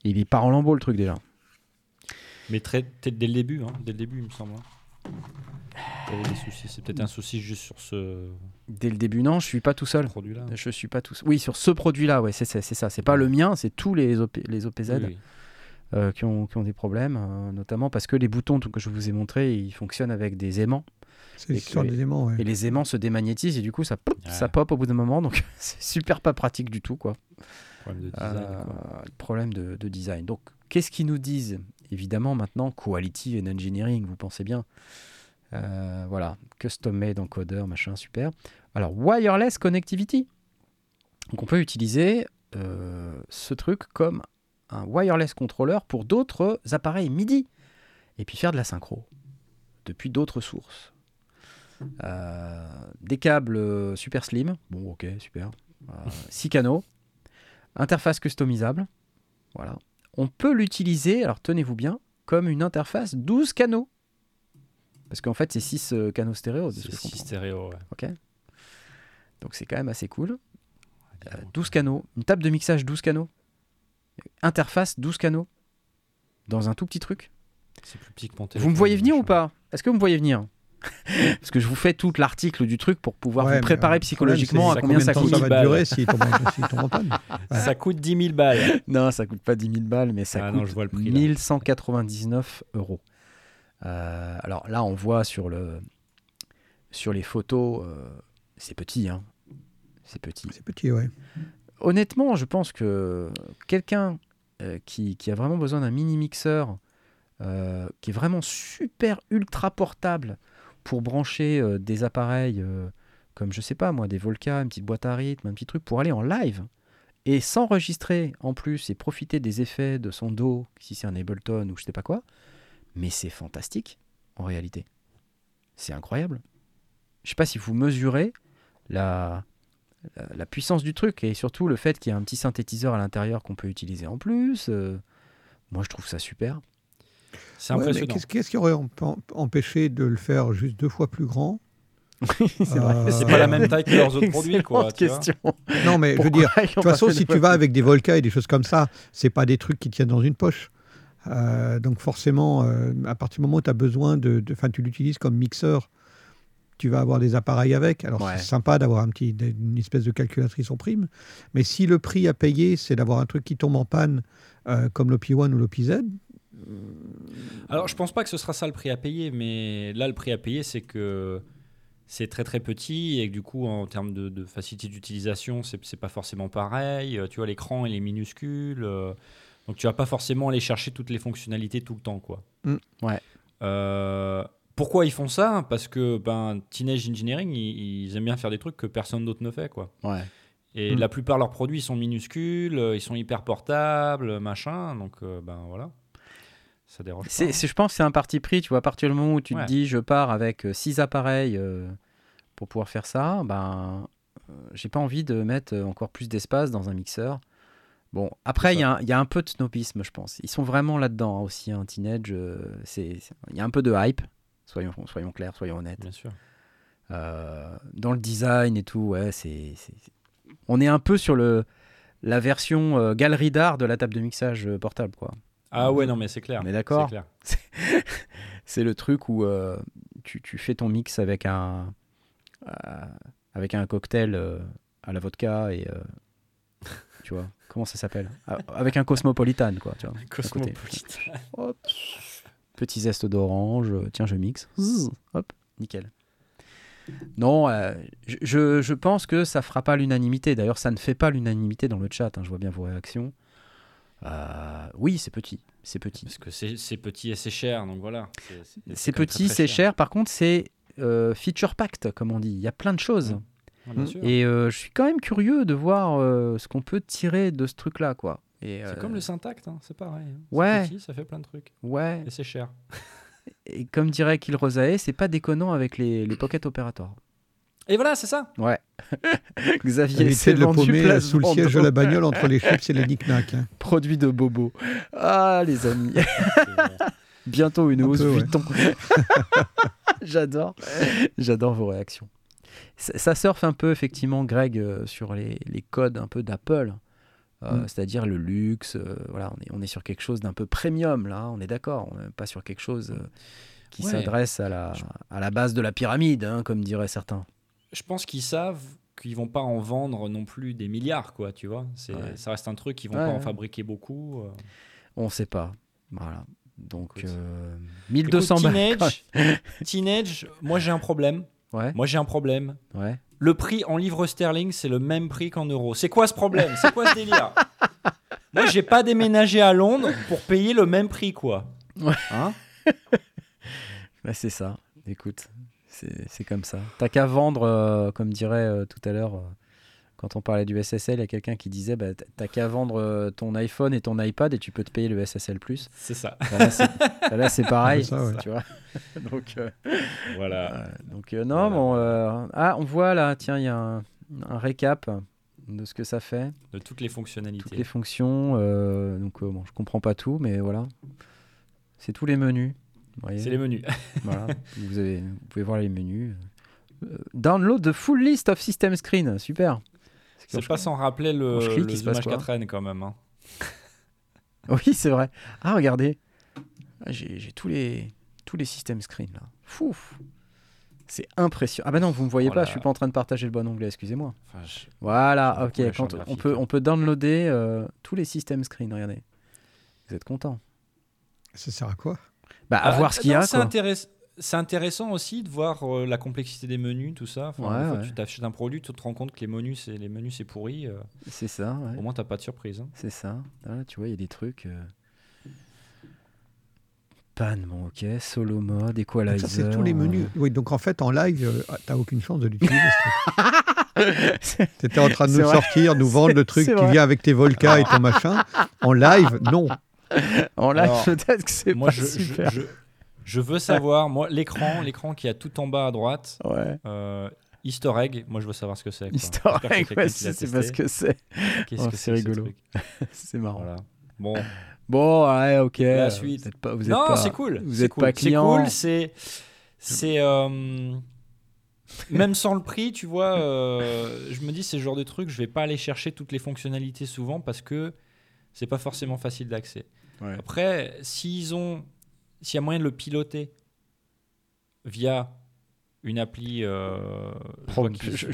Il est part en lambeau le truc déjà. Mais très, peut-être dès le début, hein, dès le début, il me semble. hein. T'avais des soucis. C'est peut-être un souci juste sur ce Dès le début, non, je suis pas tout seul. produit-là. Je suis pas tout. Oui, sur ce produit-là, ouais, c'est ça. C'est pas le mien, c'est tous les, OP les OPZ. Oui, oui. euh, qui, ont, qui ont des problèmes, euh, notamment parce que les boutons que je vous ai montrés, ils fonctionnent avec des aimants. C'est que- des aimants. ouais. Et les aimants se démagnétisent et du coup, ça, pop, Ouais. ça pop au bout d'un moment. Donc, c'est super pas pratique du tout. quoi. Problème de design. Euh, quoi. problème de, de design. Donc, qu'est-ce qu'ils nous disent? Évidemment, maintenant, quality and engineering, vous pensez bien. Euh, voilà, custom made encoder, machin, super. Alors, wireless connectivity. Donc, on peut utiliser euh, ce truc comme un wireless controller pour d'autres appareils MIDI et puis faire de la synchro depuis d'autres sources. Euh, des câbles super slim, bon ok super, 6 canaux, interface customisable, voilà. On peut l'utiliser, alors tenez-vous bien, comme une interface 12 canaux. Parce qu'en fait c'est 6 canaux stéréo. C'est comprends. stéréo, ouais. Ok. Donc c'est quand même assez cool. Euh, 12 canaux, une table de mixage 12 canaux, interface 12 canaux, dans un tout petit truc. C'est plus petit que mon Vous me voyez venir ou pas? Est-ce que vous me voyez venir? Parce que je vous fais tout l'article du truc pour pouvoir Ouais, vous préparer psychologiquement à combien ça coûte. ça va balles. durer s'il tombe, s'il tombe en panne Ça coûte 10 000 balles. Non, ça coûte pas 10 000 balles, mais ça Ah coûte non, je vois le prix, là. 1199 euros. Euh, alors là, on voit sur, le, sur les photos, euh, c'est petit, hein. C'est petit. C'est petit, ouais. Honnêtement, je pense que quelqu'un euh, qui, qui a vraiment besoin d'un mini mixeur, euh, qui est vraiment super ultra portable pour brancher euh, des appareils euh, comme je sais pas moi, des Volca, une petite boîte à rythme, un petit truc pour aller en live et s'enregistrer en plus et profiter des effets de son dos, si c'est un Ableton ou je sais pas quoi. Mais c'est fantastique en réalité. C'est incroyable. Je sais pas si vous mesurez la, la, puissance du truc et surtout le fait qu'il y a un petit synthétiseur à l'intérieur qu'on peut utiliser en plus. euh, moi, je trouve ça super. C'est Ouais, impressionnant. Qu'est-ce qu'est-ce qui aurait emp- em- empêché de le faire juste deux fois plus grand? C'est vrai. Euh, C'est pas la même taille que leurs autres produits, quoi. Tu vois. question. Non, mais je veux dire, De toute façon, si tu vas avec des Volca et des choses comme ça, c'est pas des trucs qui tiennent dans une poche. Euh, donc forcément, euh, à partir du moment où tu as besoin de, de- enfin, tu l'utilises comme mixeur, tu vas avoir des appareils avec. Alors Ouais. c'est sympa d'avoir un petit, une espèce de calculatrice en prime, mais si le prix à payer, c'est d'avoir un truc qui tombe en panne euh, comme l'OP1 ou l'OP-Z, Alors, je pense pas que ce sera ça le prix à payer, mais là, le prix à payer, c'est que c'est très très petit et que du coup, en termes de, de facilité d'utilisation, c'est pas forcément pareil. Euh, Tu vois, l'écran, il est minuscule. euh, donc, tu vas pas forcément aller chercher toutes les fonctionnalités tout le temps, quoi. Mm. Ouais. Euh, pourquoi ils font ça? Parce que ben, Teenage Engineering, ils, ils aiment bien faire des trucs que personne d'autre ne fait, quoi. Ouais. Et Mm. la plupart de leurs produits ils sont minuscules, ils sont hyper portables, machin. Donc, euh, ben voilà. Ça dérange C'est, pas. c'est- je pense que c'est un parti pris, tu vois, à partir du moment où tu Ouais. te dis je pars avec 6 appareils euh, pour pouvoir faire ça, ben euh, j'ai pas envie de mettre euh, encore plus d'espace dans un mixeur. Bon, après, il y, a un- il y a un peu de snobisme, je pense. Ils sont vraiment là-dedans hein, aussi, un teenage. euh, c'est, c'est- il y a un peu de hype, soyons, soyons clairs, soyons honnêtes. Bien sûr. Euh, dans le design et tout, ouais, c'est, on est un peu sur le, la version euh, galerie d'art de la table de mixage euh, portable, quoi. Ah ouais, non, mais c'est clair. On est d'accord C'est le truc où euh, tu, tu fais ton mix avec un, euh, avec un cocktail euh, à la vodka et tu vois, comment ça s'appelle? Ah, Avec un cosmopolitan, quoi. Tu vois. Cosmopolitan. Hop. Petit zeste d'orange, tiens, je mixe. Zzz, Hop, nickel. Non, euh, je, je- je pense que ça fera pas l'unanimité. D'ailleurs, ça ne fait pas l'unanimité dans le chat. hein, je vois bien vos réactions. Euh, oui, c'est petit. C'est petit. Parce que c'est petit et c'est cher, donc voilà. C'est petit, c'est cher. Par contre, c'est euh, feature packed, comme on dit. Il y a plein de choses. Ouais, Ouais, bien sûr. Et euh, je suis quand même curieux de voir euh, ce qu'on peut tirer de ce truc-là, quoi. C'est euh, comme le syntact, hein, c'est pareil. hein. C'est Ouais. petit, ça fait plein de trucs. Ouais. Et c'est cher. Et comme dirait Kill Rosae, c'est pas déconnant avec les, les pocket operators. Et voilà, c'est ça. Ouais. Xavier, c'est de le paumer place sous le siège de la bagnole entre les chips et les knickknacks. hein. Produit de Bobo. Ah, les amis. Bientôt une Un hausse peu, ouais. Vuitton. J'adore. J'adore vos réactions. Ça, ça surfe un peu, effectivement, Greg, euh, sur les, les codes un peu d'Apple. Euh, Mm. C'est-à-dire le luxe. euh, voilà, on est, on est sur quelque chose d'un peu premium, là. On est d'accord. On n'est pas sur quelque chose euh, qui Ouais. s'adresse à la, à la base de la pyramide, hein, comme diraient certains. Je pense qu'ils savent qu'ils vont pas en vendre non plus des milliards, quoi, tu vois. C'est, Ouais. Ça reste un truc, ils vont Ouais, pas en fabriquer beaucoup. euh. On ne sait pas. Voilà. Donc, Écoute. euh, Écoute, 1200 balles. teenage, teenage, moi j'ai un problème. Ouais, Moi j'ai un problème. ouais. Le prix en livres sterling, c'est le même prix qu'en euros. C'est quoi ce problème? C'est quoi ce délire? Moi, j'ai pas déménagé à Londres pour payer le même prix, quoi. Ouais. Hein? Bah, c'est ça. Écoute, c'est comme ça. T'as qu'à vendre, euh, comme dirait euh, tout à l'heure, euh, quand on parlait du SSL, il y a quelqu'un qui disait bah, t'as qu'à vendre euh, ton iPhone et ton iPad et tu peux te payer le SSL. C'est ça. Bah, là, c'est bah, là, c'est pareil. Ça, ouais. tu vois. donc, euh, Voilà. euh, donc euh, non, bon. euh, ah, on voit là, tiens, il y a un, un récap de ce que ça fait, De toutes les fonctionnalités. toutes les fonctions. euh, donc, euh, bon, je comprends pas tout, mais voilà. C'est tous les menus. C'est les menus. Voilà, vous, avez, vous pouvez voir les menus. Euh, download the full list of system screen, super. C'est pas sans rappeler le, le il se passe Zoom quoi H4n quand même. hein. Oui, c'est vrai. Ah, regardez, Ah, j'ai tous les tous les system screen là. Fouf. C'est impressionnant. Ah bah non, vous me voyez Voilà. pas, je suis pas en train de partager le bon onglet, excusez-moi. Enfin, je- Voilà, ok. Quand on peut on peut downloader euh, tous les system screen, regardez. Vous êtes content Ça sert à quoi? Bah à Ah, voir ce qu'il y a c'est quoi. intéress- C'est intéressant aussi de voir euh, la complexité des menus, tout ça. Enfin, Ouais, une fois que ouais. tu t'achètes un produit, tu te rends compte que les menus, c'est les menus, c'est pourri. euh, C'est ça, ouais. Au moins, t'as pas de surprise. hein. C'est ça. Voilà, tu vois, il y a des trucs. euh, Pan, bon, ok. Solo mode, equalizer. Ça, c'est tous les menus. Oui, donc en fait, en live, euh, ah, t'as aucune chance de l'utiliser. T'étais en train de nous vrai. sortir, nous vendre le truc qui vrai. vient avec tes Volca et ton machin. En live, non. Live, Alors, peut-être que c'est pas je, je, super. je- je veux savoir, moi, l'écran, l'écran qui a tout en bas à droite, Ouais. euh, Easter egg, moi, je veux savoir ce que c'est. Easter egg, ouais, l'a c'est parce que c'est. Qu'est-ce Oh, que c'est c'est ce rigolo. C'est marrant. Voilà. Bon, Bon, ouais, ok. La suite. Vous êtes pas, vous êtes non, c'est cool. Vous c'est êtes cool. pas C'est client. cool, c'est. C'est. euh, même sans le prix, tu vois, euh, je me dis, c'est le genre de truc, je vais pas aller chercher toutes les fonctionnalités souvent parce que c'est pas forcément facile d'accès. Ouais. Après, s'ils ont. S'il y a moyen de le piloter via une appli. euh, je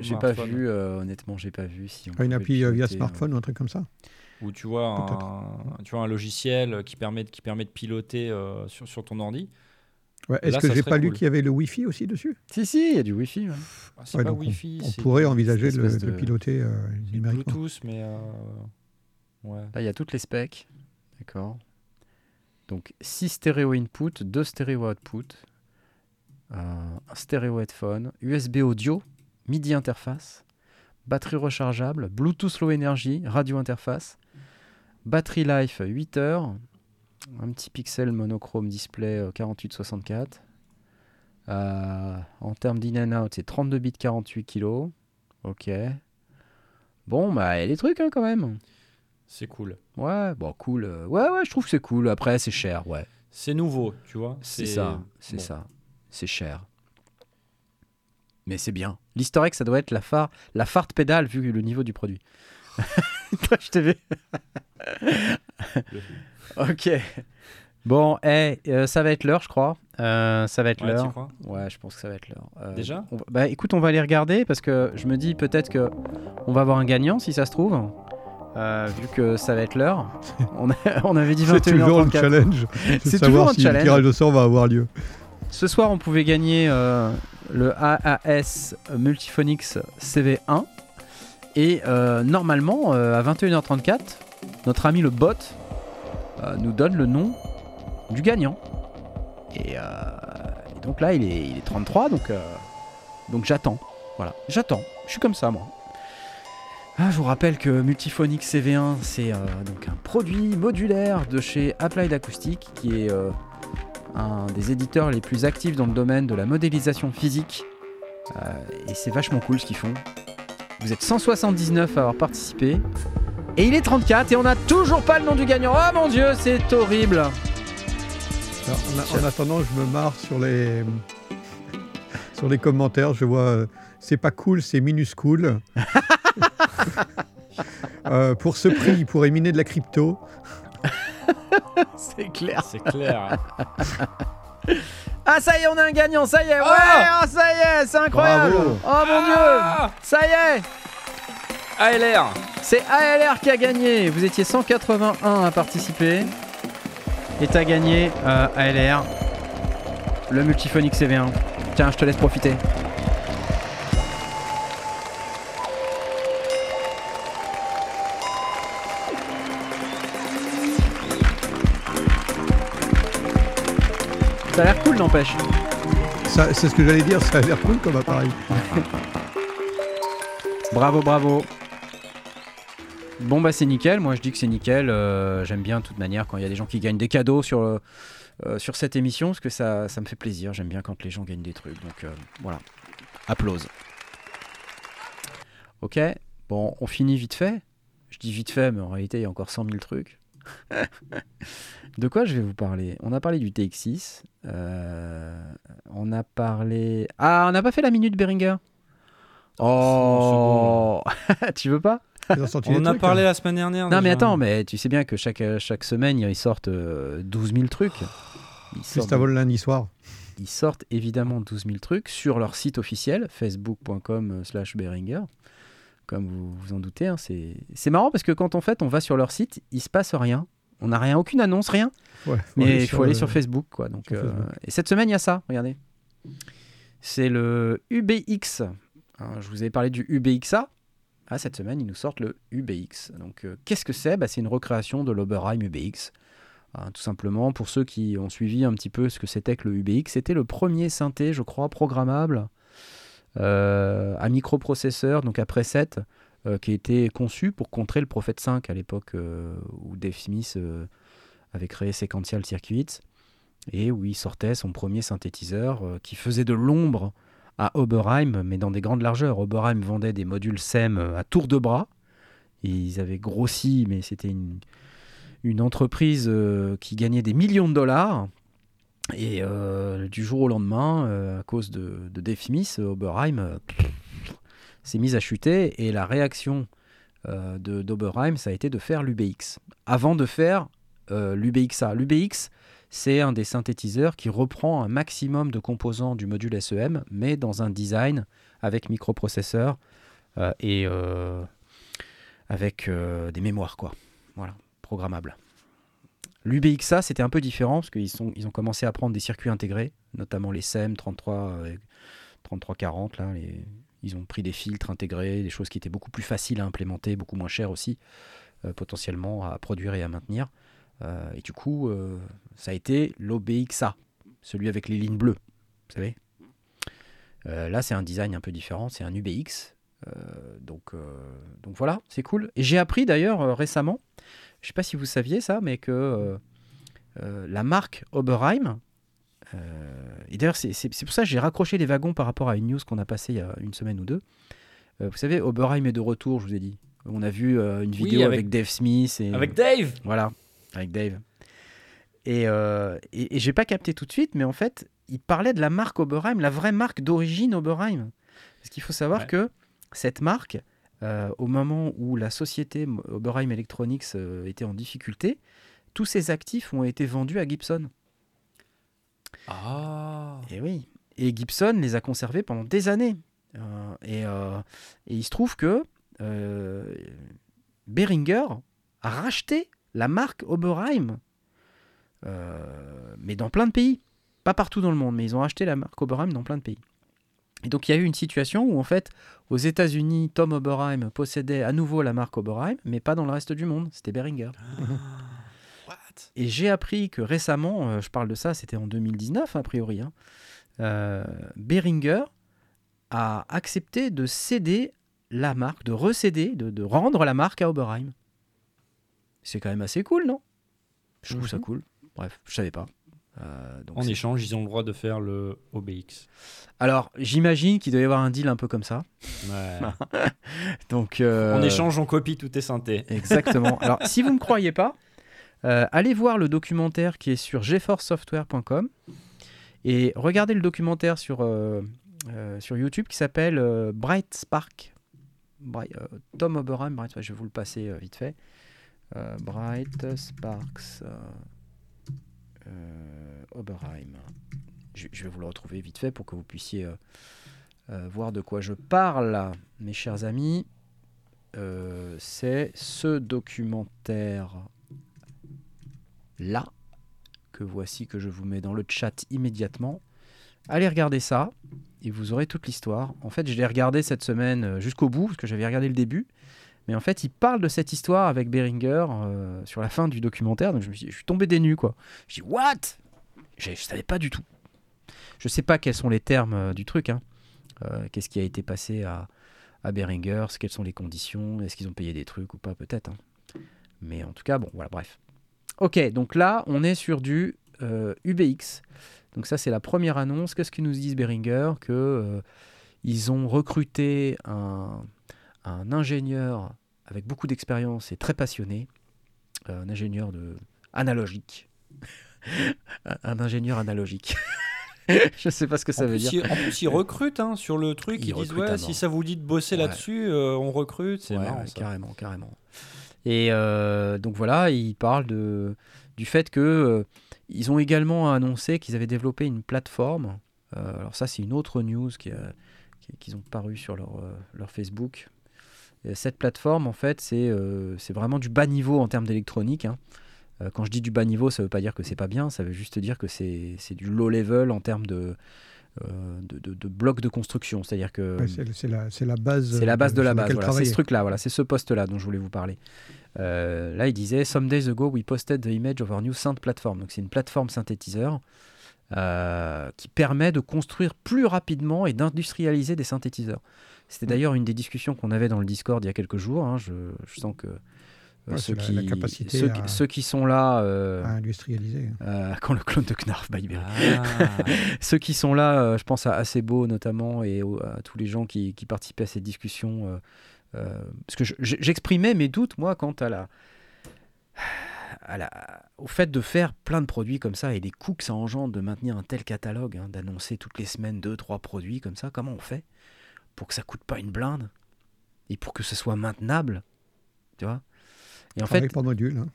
j'ai pas vu, euh, honnêtement, j'ai pas vu si on Une appli euh, via piloter, smartphone ou un truc comme ça. Ou tu vois, un, tu vois un logiciel qui permet, de- qui permet de piloter euh, sur, sur ton ordi. Ouais, Est-ce Là, que j'ai pas lu qu'il y avait le Wi-Fi aussi dessus? Euh. Si, si, il y a du Wi-Fi. ouais. Ah, c'est Ouais, pas donc Wi-Fi. On c'est pourrait envisager de, de piloter euh, numériquement. Bluetooth, mais. euh, ouais. Là, il y a toutes les specs. D'accord. Donc, 6 stéréo input, 2 stéréo output, euh, un stéréo headphone, USB audio, MIDI interface, batterie rechargeable, Bluetooth low energy, radio interface, batterie life 8 heures, un petit pixel monochrome display euh, 4864. Euh, en termes d'in and out, c'est 32 bits 48 kg. Ok. Bon, bah, a des trucs hein, quand même. C'est cool. Ouais, bon, cool. euh, Ouais, ouais, je trouve que c'est cool. Après, c'est cher, ouais. C'est nouveau, tu vois. C'est ça, c'est bon. ça. C'est cher. Mais c'est bien. L'historique, ça doit être la phare, la farte pédale vu le niveau du produit. Toi, je t'ai vu. ok. Bon, eh, euh, ça va être l'heure, je crois. Euh, ça va être Ouais, l'heure. Ouais, je pense que ça va être l'heure. Euh, Déjà? on va- Bah écoute, on va aller regarder parce que je me dis peut-être que on va avoir un gagnant si ça se trouve. Euh, vu que ça va être l'heure. On, a- on avait dit C'est toujours 21h34. challenge. C'est de toujours un si challenge. le tirage au sort va avoir lieu. Ce soir, on pouvait gagner euh, le AAS Multiphonics CV1. Et euh, normalement, à 21h34, notre ami le bot nous donne le nom du gagnant. Et, et donc là, il est, il est 33, donc, donc j'attends. Voilà, j'attends. Je suis comme ça, moi. Ah, je vous rappelle que Multiphonics CV1, c'est euh, donc un produit modulaire de chez Applied Acoustic qui est euh, un des éditeurs les plus actifs dans le domaine de la modélisation physique. Euh, et c'est vachement cool ce qu'ils font. Vous êtes 179 à avoir participé. Et il est 34 et on n'a toujours pas le nom du gagnant. Oh mon dieu, c'est horrible. Alors, en, en attendant, je me marre sur les, sur les commentaires. Je vois, c'est pas cool, c'est minuscule. Euh, pour ce prix, il pourrait miner de la crypto. C'est clair. C'est clair. Ah ça y est, on a un gagnant, ça y est. Ouais, Ah ah, ça y est, c'est incroyable. Bravo. Oh mon dieu, Ah ça y est. ALR C'est ALR qui a gagné. Vous étiez 181 à participer. Et t'as gagné euh, ALR, le Multiphonic CV1. Tiens, je te laisse profiter. Ça a l'air cool, n'empêche. C'est ce que j'allais dire, ça a l'air cool comme appareil. Bravo, bravo. Bon bah c'est nickel, moi je dis que c'est nickel, Euh, j'aime bien de toute manière quand il y a des gens qui gagnent des cadeaux sur, euh, euh, sur cette émission, parce que ça, ça me fait plaisir, j'aime bien quand les gens gagnent des trucs, donc euh, voilà, applause. Ok, bon on finit vite fait, je dis vite fait mais en réalité il y a encore 100 000 trucs. de quoi je vais vous parler? On a parlé du TX6, euh, on a parlé... Ah on n'a pas fait la minute Beringer? Oh Tu veux pas? On a parlé hein. la semaine dernière. Non mais attends, mais tu sais bien que chaque, euh, chaque semaine ils sortent euh, 12 000 trucs. Ils Juste sortent, avant le lundi soir. ils sortent évidemment 12 000 trucs sur leur site officiel, facebook.com euh, slash Behringer. Comme vous vous en doutez, hein, c'est c'est marrant parce que quand en fait on va sur leur site, il se passe rien. On n'a rien, aucune annonce, rien. Ouais, Mais il faut aller euh, sur Facebook, quoi. Donc, euh, Facebook. et cette semaine, il y a ça. Regardez. C'est le UBX. Hein, je vous avais parlé du UBXA. Ah, cette semaine, ils nous sortent le UBX. Donc, euh, qu'est-ce que c'est? Bah, C'est une recréation de l'Oberheim UBX. Hein, tout simplement, pour ceux qui ont suivi un petit peu ce que c'était que le UBX, c'était le premier synthé, je crois, programmable euh, à microprocesseur, donc à preset, euh, qui a été conçu pour contrer le Prophet 5 à l'époque euh, où Dave Smith avait créé Sequential Circuits et où il sortait son premier synthétiseur qui faisait de l'ombre à Oberheim, mais dans des grandes largeurs. Oberheim vendait des modules SEM à tour de bras. Ils avaient grossi, mais c'était une, une entreprise qui gagnait des millions de dollars. Et euh, du jour au lendemain, euh, à cause de, de Dave Smith, Oberheim euh, s'est mise à chuter. Et la réaction euh, d'Oberheim, ça a été de faire l'UBX. Avant de faire euh, l'UBXA. L'UBX, c'est un des synthétiseurs qui reprend un maximum de composants du module SEM, mais dans un design avec microprocesseur euh, et euh, avec euh, des mémoires, quoi. Voilà, programmable. L'UBXA, c'était un peu différent parce qu'ils ont commencé à prendre des circuits intégrés, notamment les SEM 33, euh, 3340. Là, les- ils ont pris des filtres intégrés, des choses qui étaient beaucoup plus faciles à implémenter, beaucoup moins chères aussi, euh, potentiellement à produire et à maintenir. Euh, et du coup, euh, ça a été l'OBXA, celui avec les lignes bleues, vous savez. Euh, là, c'est un design un peu différent, c'est un UBX. Euh, donc, euh, voilà, c'est cool. Et j'ai appris d'ailleurs euh, récemment, je sais pas si vous saviez ça, mais que euh, euh, la marque Oberheim, euh, et d'ailleurs c'est pour ça que j'ai raccroché les wagons par rapport à une news qu'on a passée il y a une semaine ou deux. Vous savez, Oberheim est de retour, je vous ai dit. On a vu une vidéo avec... avec- Dave Smith et Avec Dave voilà, avec Dave. Et, euh, et, et j'ai pas capté tout de suite, mais en fait, il parlait de la marque Oberheim, la vraie marque d'origine Oberheim. Parce qu'il faut savoir Ouais. que cette marque, euh, au moment où la société Oberheim Electronics euh, était en difficulté, tous ses actifs ont été vendus à Gibson. Ah Et oui. Et Gibson les a conservés pendant des années. Euh, et, et il se trouve que Behringer a racheté la marque Oberheim, mais dans plein de pays. Pas partout dans le monde, mais ils ont acheté la marque Oberheim dans plein de pays. Et donc il y a eu une situation où en fait, aux États-Unis, Tom Oberheim possédait à nouveau la marque Oberheim, mais pas dans le reste du monde. C'était Behringer. What? Et j'ai appris que récemment, euh, je parle de ça, c'était en 2019 a priori, hein, euh, Behringer a accepté de céder la marque, de recéder, de, de rendre la marque à Oberheim. C'est quand même assez cool, non? Je trouve ça Mhm. cool. Bref, je savais pas. Euh, donc En échange, ils ont le droit de faire le OBX. Alors, j'imagine qu'il doit y avoir un deal un peu comme ça. Ouais. Donc, euh, En échange, on copie tout tes synthés. Exactement. Alors, si vous ne me croyez pas, euh, allez voir le documentaire qui est sur geforcesoftware.com et regardez le documentaire sur, euh, euh, sur YouTube qui s'appelle euh, Bright Spark. Bright- Tom Oberheim, Bright je vais vous le passer vite fait. Bright Sparks Oberheim. Je, je vais vous le retrouver vite fait pour que vous puissiez euh, euh, voir de quoi je parle, mes chers amis. Euh, c'est ce documentaire là que voici que je vous mets dans le chat immédiatement. Allez regarder ça et vous aurez toute l'histoire. En fait, je l'ai regardé cette semaine euh, jusqu'au bout parce que j'avais regardé le début. Mais en fait, il parle de cette histoire avec Beringer euh, sur la fin du documentaire. Donc je, me suis, je suis tombé des nues quoi. Je dis what? Je ne savais pas du tout. Je sais pas quels sont les termes euh, du truc. hein. Euh, Qu'est-ce qui a été passé à, Behringer Quelles sont les conditions? Est-ce qu'ils ont payé des trucs ou pas? Peut-être. hein. Mais en tout cas, bon, voilà, bref. Ok, donc là, on est sur du UBX. Donc ça, c'est la première annonce. Qu'est-ce qu'ils nous disent Behringer Que ils ont recruté un, un ingénieur avec beaucoup d'expérience et très passionné, euh, un ingénieur de analogique, un, ingénieur analogique. Je sais pas ce que ça en, veut plus, dire. ils, en plus, ils recrutent hein, sur le truc. Ils Ils, disent ouais, si ça vous dit de bosser Ouais. là-dessus, euh, on recrute. C'est Ouais, marrant. ça. carrément, carrément. Et euh, donc voilà, il parle de, du fait que euh, ils ont également annoncé qu'ils avaient développé une plateforme. Alors ça, c'est une autre news qui qu'ils ont paru sur leur, leur Facebook. Et cette plateforme, en fait, c'est euh, c'est vraiment du bas niveau en termes d'électronique. hein. Euh, quand je dis du bas niveau, ça veut pas dire que c'est pas bien, ça veut juste dire que c'est du low level en termes de, euh, de, de- de blocs de construction. C'est-à-dire que Ouais, c'est la, la base. c'est la base de la base. Voilà, c'est ce truc-là. Voilà, c'est ce poste-là dont je voulais vous parler. Euh, là, il disait Some days ago, we posted the image of our new synth platform. Donc, c'est une plateforme synthétiseur euh, qui permet de construire plus rapidement et d'industrialiser des synthétiseurs. C'était Mm. d'ailleurs une des discussions qu'on avait dans le Discord il y a quelques jours. hein. Je, je sens que euh, Ouais, ceux, c'est la- la qui, capacité ceux, à- qui- ceux qui sont là, euh, à industrialiser. euh, quand le clone de Knarf by. Ah. Ceux qui sont là, euh, je pense à Acebo notamment et au- à tous les gens qui, qui participaient à cette discussion. euh, euh, parce que je- je- j'exprimais mes doutes, moi, quant à la, à la, au fait de faire plein de produits comme ça et les coûts que ça engendre de maintenir un tel catalogue, hein, d'annoncer toutes les semaines deux, trois produits comme ça. Comment on fait? Pour que ça coûte pas une blinde et pour que ce soit maintenable Tu vois Et en fait, par module. hein.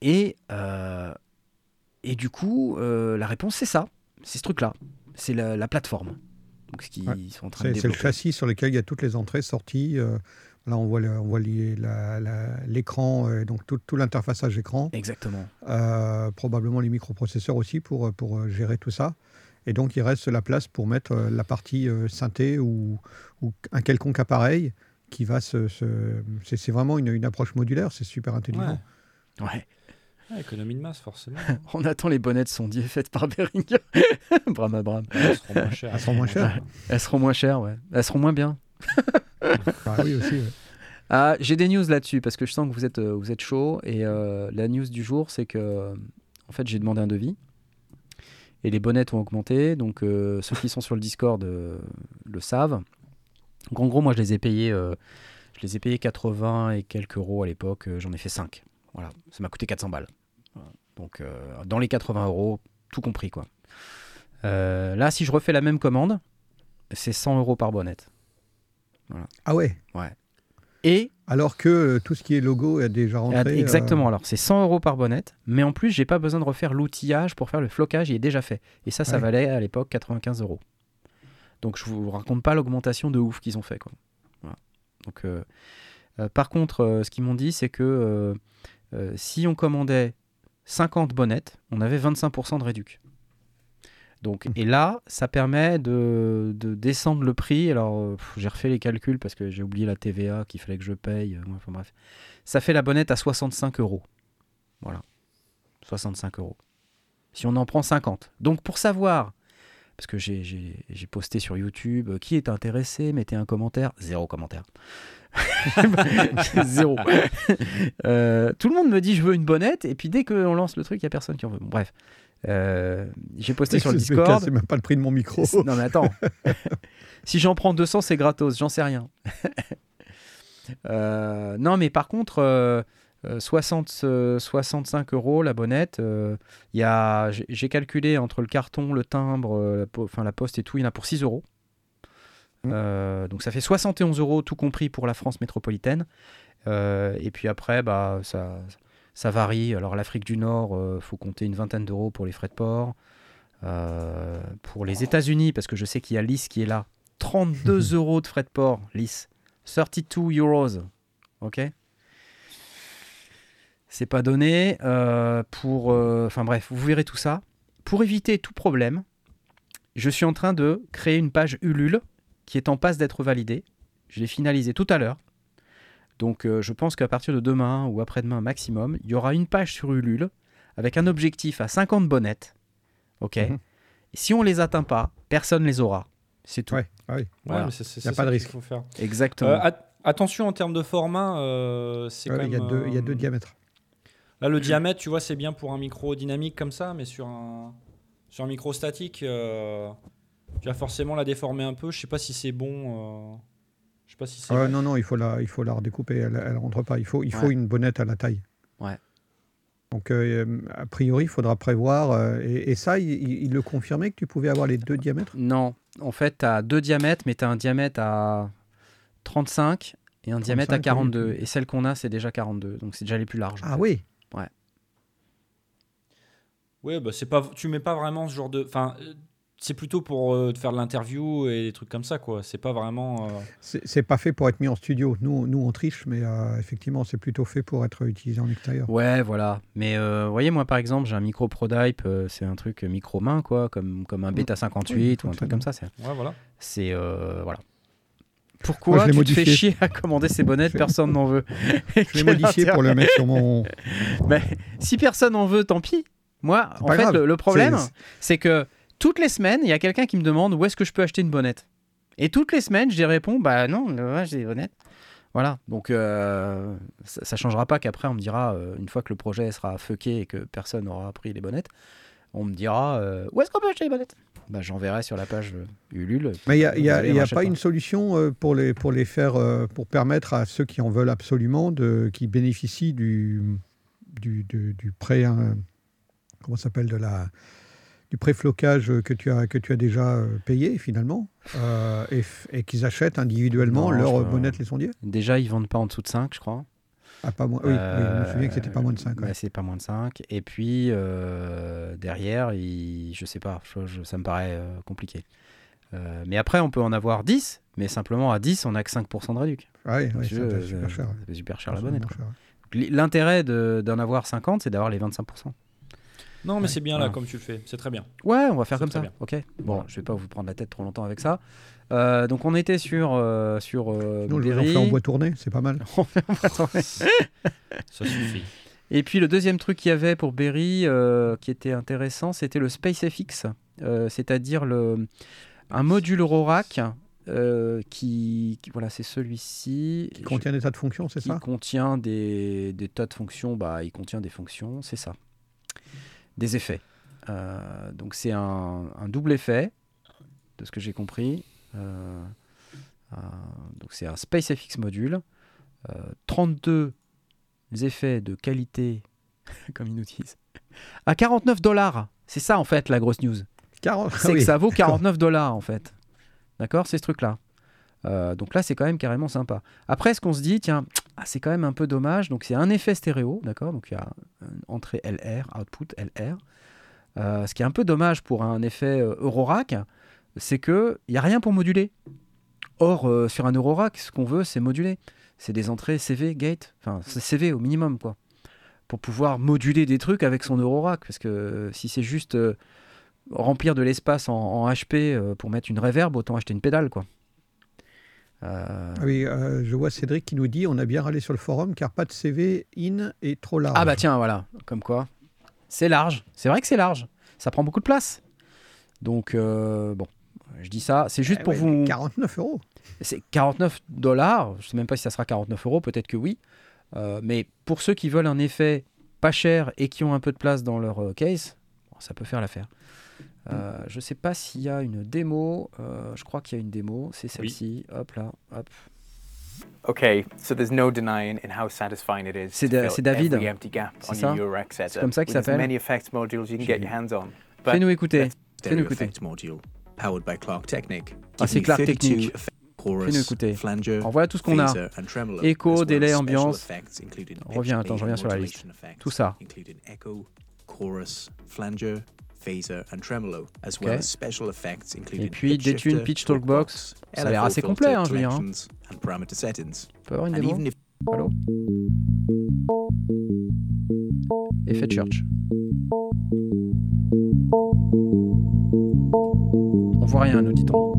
et, euh, et du coup, euh, la réponse, c'est ça. C'est ce truc-là. C'est la, la plateforme. Donc, ce qu'ils Ouais. sont en train de C'est le châssis sur lequel il y a toutes les entrées, sorties. euh, là, on voit le- on voit l'écran, donc tout, tout l'interfaçage écran. Exactement. Probablement les microprocesseurs aussi pour, pour gérer tout ça. Et donc, il reste la place pour mettre euh, la partie euh, synthé ou, ou un quelconque appareil qui va se. se- c'est c'est vraiment une, une approche modulaire, c'est super intelligent. Ouais. Ouais. Ouais, économie de masse, forcément. On attend les bonnettes sondiers faites par Behringer. Bram à Bram. Elles seront moins chères. Elles seront moins chères. Elles seront moins chères, ouais. Elles seront moins bien. Bah oui, aussi. ouais. Ah, J'ai des news là-dessus parce que je sens que vous êtes, euh, vous êtes chaud. Et euh, la news du jour, c'est que, en fait, j'ai demandé un devis. Et les bonnettes ont augmenté. Donc, euh, ceux qui sont sur le Discord euh, le savent. Donc, en gros, moi, je les ai payés, euh, je les ai payés 80 et quelques euros à l'époque. J'en ai fait 5. Voilà, ça m'a coûté 400 balles. Donc, dans les 80 euros, tout compris, quoi. Là, si je refais la même commande, c'est 100 euros par bonnette. Ah ouais Et Alors que euh, tout ce qui est logo est déjà rentré. Ah, euh, Exactement, alors c'est 100 euros par bonnette, mais en plus, j'ai pas besoin de refaire l'outillage pour faire le flocage, il est déjà fait. Et ça, ça Ouais. valait à l'époque 95 euros. Donc je vous raconte pas l'augmentation de ouf qu'ils ont fait. Quoi. Voilà. Donc, euh, euh, par contre, euh, ce qu'ils m'ont dit, c'est que euh, euh, si on commandait 50 bonnettes, on avait 25% de réduc. Donc, et là, ça permet de, de descendre le prix. Alors, euh, j'ai refait les calculs parce que j'ai oublié la TVA qu'il fallait que je paye. euh, Enfin bref. Ça fait la bonnette à 65 euros. Voilà. 65 euros. Si on en prend 50. Donc pour savoir, parce que j'ai- posté sur YouTube, euh, qui est intéressé, mettez un commentaire. Zéro commentaire. Zéro. Euh, tout le monde me dit je veux une bonnette, et puis dès qu'on lance le truc, il n'y a personne qui en veut. Bon, bref. Euh, j'ai posté sur le Discord. C'est même pas le prix de mon micro. Non mais attends. si j'en prends 200, c'est gratos, j'en sais rien. Euh, non mais par contre, euh, euh, 60, euh, 65 euros la bonnette, y a, j'ai calculé entre le carton, le timbre, la, po- la poste et tout, il y en a pour 6 euros. Mm. Euh, donc ça fait 71 euros tout compris pour la France métropolitaine. Et puis après, bah, ça, ça varie. Alors l'Afrique du Nord, il faut compter une vingtaine d'euros pour les frais de port. Euh, pour les États-Unis, parce que je sais qu'il y a Lys qui est là, 32 euros de frais de port, Lys. 32 euros. Ok? C'est pas donné. euh, pour. euh, Enfin bref, vous verrez tout ça. Pour éviter tout problème, je suis en train de créer une page Ulule qui est en passe d'être validée. Je l'ai finalisé tout à l'heure. Donc euh, je pense qu'à partir de demain ou après-demain maximum, il y aura une page sur Ulule avec un objectif à 50 bonnettes. Ok. Mhm. Et si on les atteint pas, personne les aura. C'est tout. Ouais, ah oui. Ouais, Voilà. mais c'est- c'est Y a c'est pas de risque. faut faire. Exactement. Euh, at- attention en termes de format, euh, c'est Ouais, quand Il y, a même, deux- il y a deux euh, diamètres. Là, le diamètre, tu vois, c'est bien pour un micro dynamique comme ça, mais sur un, sur un micro statique, euh, tu vas forcément la déformer un peu. Je sais pas si c'est bon. Euh, Je sais pas si c'est. Ah, non, non, il faut la, il faut la redécouper. Elle, elle rentre pas. Il faut, il faut Ouais. une bonnette à la taille. Ouais. Donc, euh, a priori, il faudra prévoir. euh, et, et ça, il, le confirmait que tu pouvais avoir les deux diamètres? Non, en fait, tu as deux diamètres, mais tu as un diamètre à 35 et un diamètre à 35, oui, 42. oui. Et celle qu'on a, c'est déjà 42. Donc c'est déjà les plus larges. Ah fait. oui Ouais, bah c'est pas. Tu mets pas vraiment ce genre de. Enfin, euh, c'est plutôt pour euh, te faire de l'interview et des trucs comme ça, quoi. C'est pas vraiment. euh, C'est pas fait pour être mis en studio. Nous, nous on triche, mais euh, effectivement, c'est plutôt fait pour être utilisé en extérieur. Ouais, voilà. Mais euh, vous voyez, moi par exemple, j'ai un micro ProDype, euh, c'est un truc micro main, quoi, comme, comme un Beta 58 Oui, ou un truc comme ça. C'est, Ouais, voilà. c'est euh, voilà. Moi, Pourquoi je l'ai tu te fais modifié. chier à commander ces bonnettes? Je- Personne n'en veut. Je l'ai modifié pour le mettre sur mon. Mais si personne en veut, tant pis. Moi, en fait, le, le problème, c'est que toutes les semaines, il y a quelqu'un qui me demande où est-ce que je peux acheter une bonnette. Et toutes les semaines, je lui réponds, bah non, là, j'ai des bonnettes. Voilà, donc euh, ça, ça changera pas qu'après on me dira, euh, une fois que le projet sera fucké et que personne n'aura pris les bonnettes, on me dira euh, où est-ce qu'on peut acheter les bonnettes? Bah, J'enverrai sur la page Ulule. Mais il n'y a, y y pas, pas. une solution pour les, pour les faire, pour permettre à ceux qui en veulent absolument, de, qui bénéficient du, du, du, du pré, hein, comment ça s'appelle, de la, du préflocage que tu as, que tu as déjà euh, payé finalement, euh, et, et qu'ils achètent individuellement Non, leur bonnette les sondiers? Déjà, ils vendent pas en dessous de 5, je crois. ah, pas moins, oui, oui, je me souviens que c'était pas moins de 5. bah, c'est pas moins de 5. Et puis, euh, derrière, il... je sais pas, je- je- ça me paraît euh, compliqué. Euh, mais après, on peut en avoir 10, mais simplement à 10, on a que 5% de réduc. Ouais, ouais, Si ça tu veux, doit être super euh, cher. fait super cher la bonnette. L'intérêt de- d'en avoir 50, c'est d'avoir les 25%. Non, mais Ouais. c'est bien Voilà. là, comme tu le fais. C'est très bien. Ouais, on va faire comme ça. bien. Ok. Bon, Voilà. je vais pas vous prendre la tête trop longtemps avec ça. Euh, donc, on était sur. euh, sur euh, Nous, on fait en bois tourné, c'est pas mal. On fait en bois tourné. Ça suffit. Et puis le deuxième truc qu'il y avait pour Berry euh, qui était intéressant, c'était le SpaceFX, euh, c'est-à-dire le un module euh, qui, qui- voilà c'est celui-ci Qui contient des tas de fonctions, c'est qui ça? contient des, des tas de fonctions. Bah, il contient des fonctions, c'est ça, des effets. Euh, donc c'est un, un double effet de ce que j'ai compris. Euh, euh, donc c'est un SpaceFX module, euh, 32 effets de qualité, comme ils nous disent, à 49 dollars. C'est ça en fait la grosse news. 40 C'est que ça vaut d'accord. 49 dollars en fait. D'accord C'est ce truc-là. Euh, donc là, c'est quand même carrément sympa. Après, ce qu'on se dit, tiens, ah, c'est quand même un peu dommage. Donc, c'est un effet stéréo, d'accord? Donc, il y a une entrée LR, output LR. Euh, ce qui est un peu dommage pour un effet euh, Eurorack, c'est qu'il n'y a rien pour moduler. Or, euh, sur un Eurorack, ce qu'on veut, c'est moduler. C'est des entrées CV, gate, enfin, CV au minimum, quoi. Pour pouvoir moduler des trucs avec son Eurorack. Parce que si c'est juste remplir de l'espace en, en HP pour mettre une reverb, autant acheter une pédale, quoi. Euh, Ah oui, euh, je vois Cédric qui nous dit on a bien râlé sur le forum car pas de CV in et trop large. Ah bah tiens, voilà, comme quoi. C'est large. C'est vrai que c'est large. Ça prend beaucoup de place. Donc, euh, bon, je dis ça. C'est juste Eh pour ouais, vous... mais 49 euros. C'est 49 dollars. Je sais même pas si ça sera 49 euros. Peut-être que oui. Euh, mais pour ceux qui veulent un effet pas cher et qui ont un peu de place dans leur case, ça peut faire l'affaire. Euh, je sais pas s'il y a une démo. Euh, je crois qu'il y a une démo. C'est celle-ci. Hop là. Hop. Okay, so there's no denying in how satisfying it is C'est Da- David. C'est on ça comme ça qu'il s'appelle. many effects modules you can get your hands on. Fais-nous écouter. Fais-nous écouter. module powered by Clark Technic. Ah, c'est Clark 32 Technic. Fais-nous écouter. flanger, Alors voilà tout ce qu'on a. Écho, délai, ambiance. Reviens, pitch, attends, je reviens sur la liste. Tout ça. chorus, flanger, phaser and tremolo, as well as special effects including Et puis, pitch détune, shifter, pitch talkbox. Ça a l'air assez complet, hein, je veux dire, hein. collections, and parameter settings. On peut avoir une And démo even if Allô Effet church. On voit rien, nous dit-on.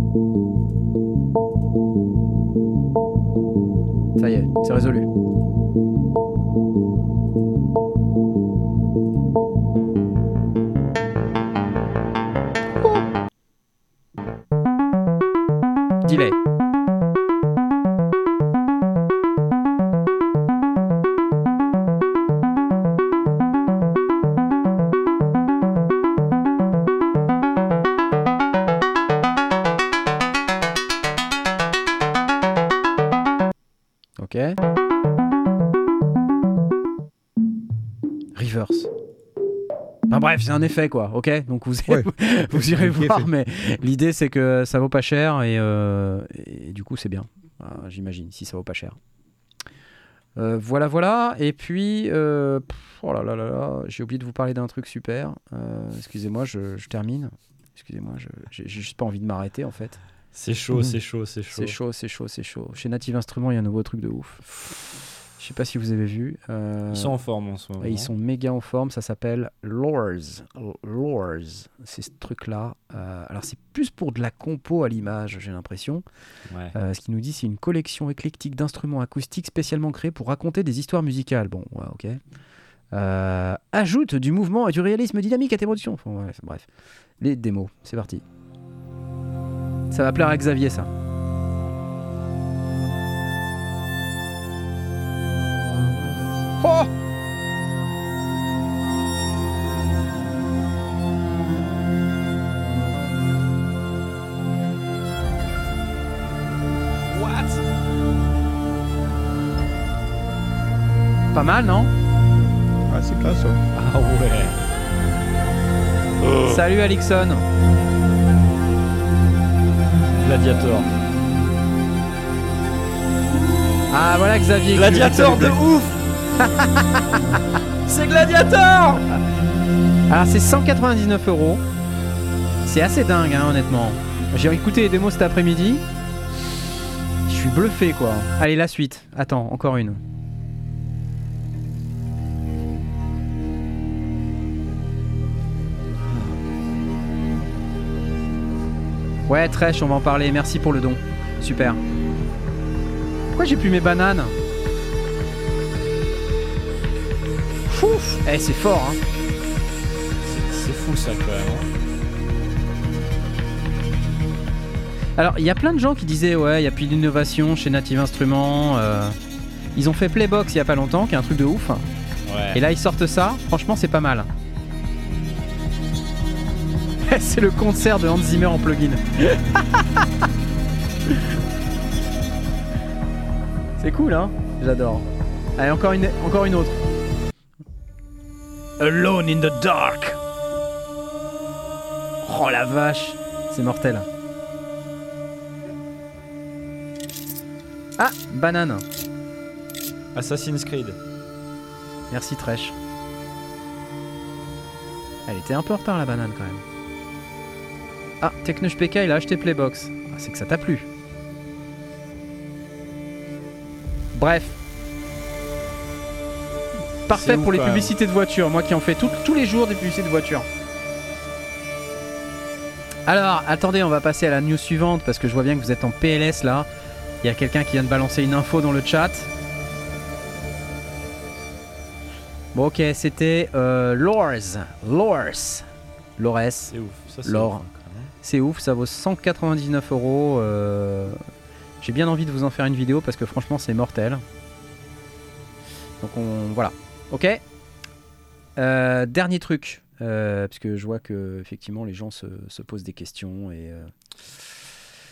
Ça y est, c'est résolu. Okay. Bref, c'est un effet quoi, ok? Donc vous, Ouais. vous irez voir, mais l'idée c'est que ça vaut pas cher et, euh, et du coup c'est bien, Ah, j'imagine, si ça vaut pas cher. Euh, voilà, voilà. Et puis, euh, pff, oh là là là là, j'ai oublié de vous parler d'un truc super. Euh, excusez-moi, je, je termine. Excusez-moi, j'ai juste pas envie de m'arrêter en fait. C'est chaud, Mhm. c'est chaud, c'est chaud. C'est chaud, c'est chaud, c'est chaud. Chez Native Instruments, il y a un nouveau truc de ouf. Je sais pas si vous avez vu. euh, Ils sont en forme en ce moment. ils sont méga en forme, ça s'appelle Lores. Lores, c'est ce truc-là. Euh, alors c'est plus pour de la compo à l'image, j'ai l'impression. Ouais. Euh, ce qui nous dit c'est une collection éclectique d'instruments acoustiques spécialement créés pour raconter des histoires musicales. Bon, ouais, ok. Ajoute du mouvement et du réalisme dynamique à tes productions. Enfin, ouais, bref, les démos, c'est parti. Ça va plaire à Xavier, ça. Oh Pas mal, non? Ah, c'est classe. ouais. Ah ouais. Salut Alixon. Gladiator. Ah voilà Xavier. Gladiator de ouf C'est Gladiator Alors c'est 199 euros. C'est assez dingue, hein, honnêtement. J'ai écouté les démos cet après-midi. Je suis bluffé, quoi. Allez, la suite. Attends, encore une. Ouais, Trèche, on va en parler. Merci pour le don. Super. Pourquoi j'ai plus mes bananes? Fouf Eh, c'est fort, hein. C'est- C'est fou ça quand même. hein. Alors, il y a plein de gens qui disaient ouais, il y a plus d'innovation chez Native Instruments. euh, Ils ont fait Playbox il y a pas longtemps, qui est un truc de ouf. Ouais. Et là, ils sortent ça. Franchement, c'est pas mal. c'est le concert de Hans Zimmer en plugin. c'est cool, hein J'adore. Allez, encore une, encore une autre. Alone in the dark. Oh la vache, c'est mortel. Ah, banane. Assassin's Creed. Merci Trèche. Elle était un peu en retard la banane quand même. Ah, Technoche PK il a acheté Playbox. Ah, c'est que ça t'a plu. Bref. Parfait pour les publicités de voitures. Moi qui en fais tout- tous les jours des publicités de voitures. Alors, attendez, on va passer à la news suivante parce que je vois bien que vous êtes en PLS là. Il y a quelqu'un qui vient de balancer une info dans le chat. Bon, ok, c'était euh, Lors. Lors. Lores. C'est ouf. Ça, c'est ouf, hein. C'est ouf, ça vaut 199 euros. euh, J'ai bien envie de vous en faire une vidéo parce que franchement, c'est mortel. Donc, on. Voilà. Ok. Euh, dernier truc. euh, parce que je vois que effectivement les gens se, se posent des questions et euh,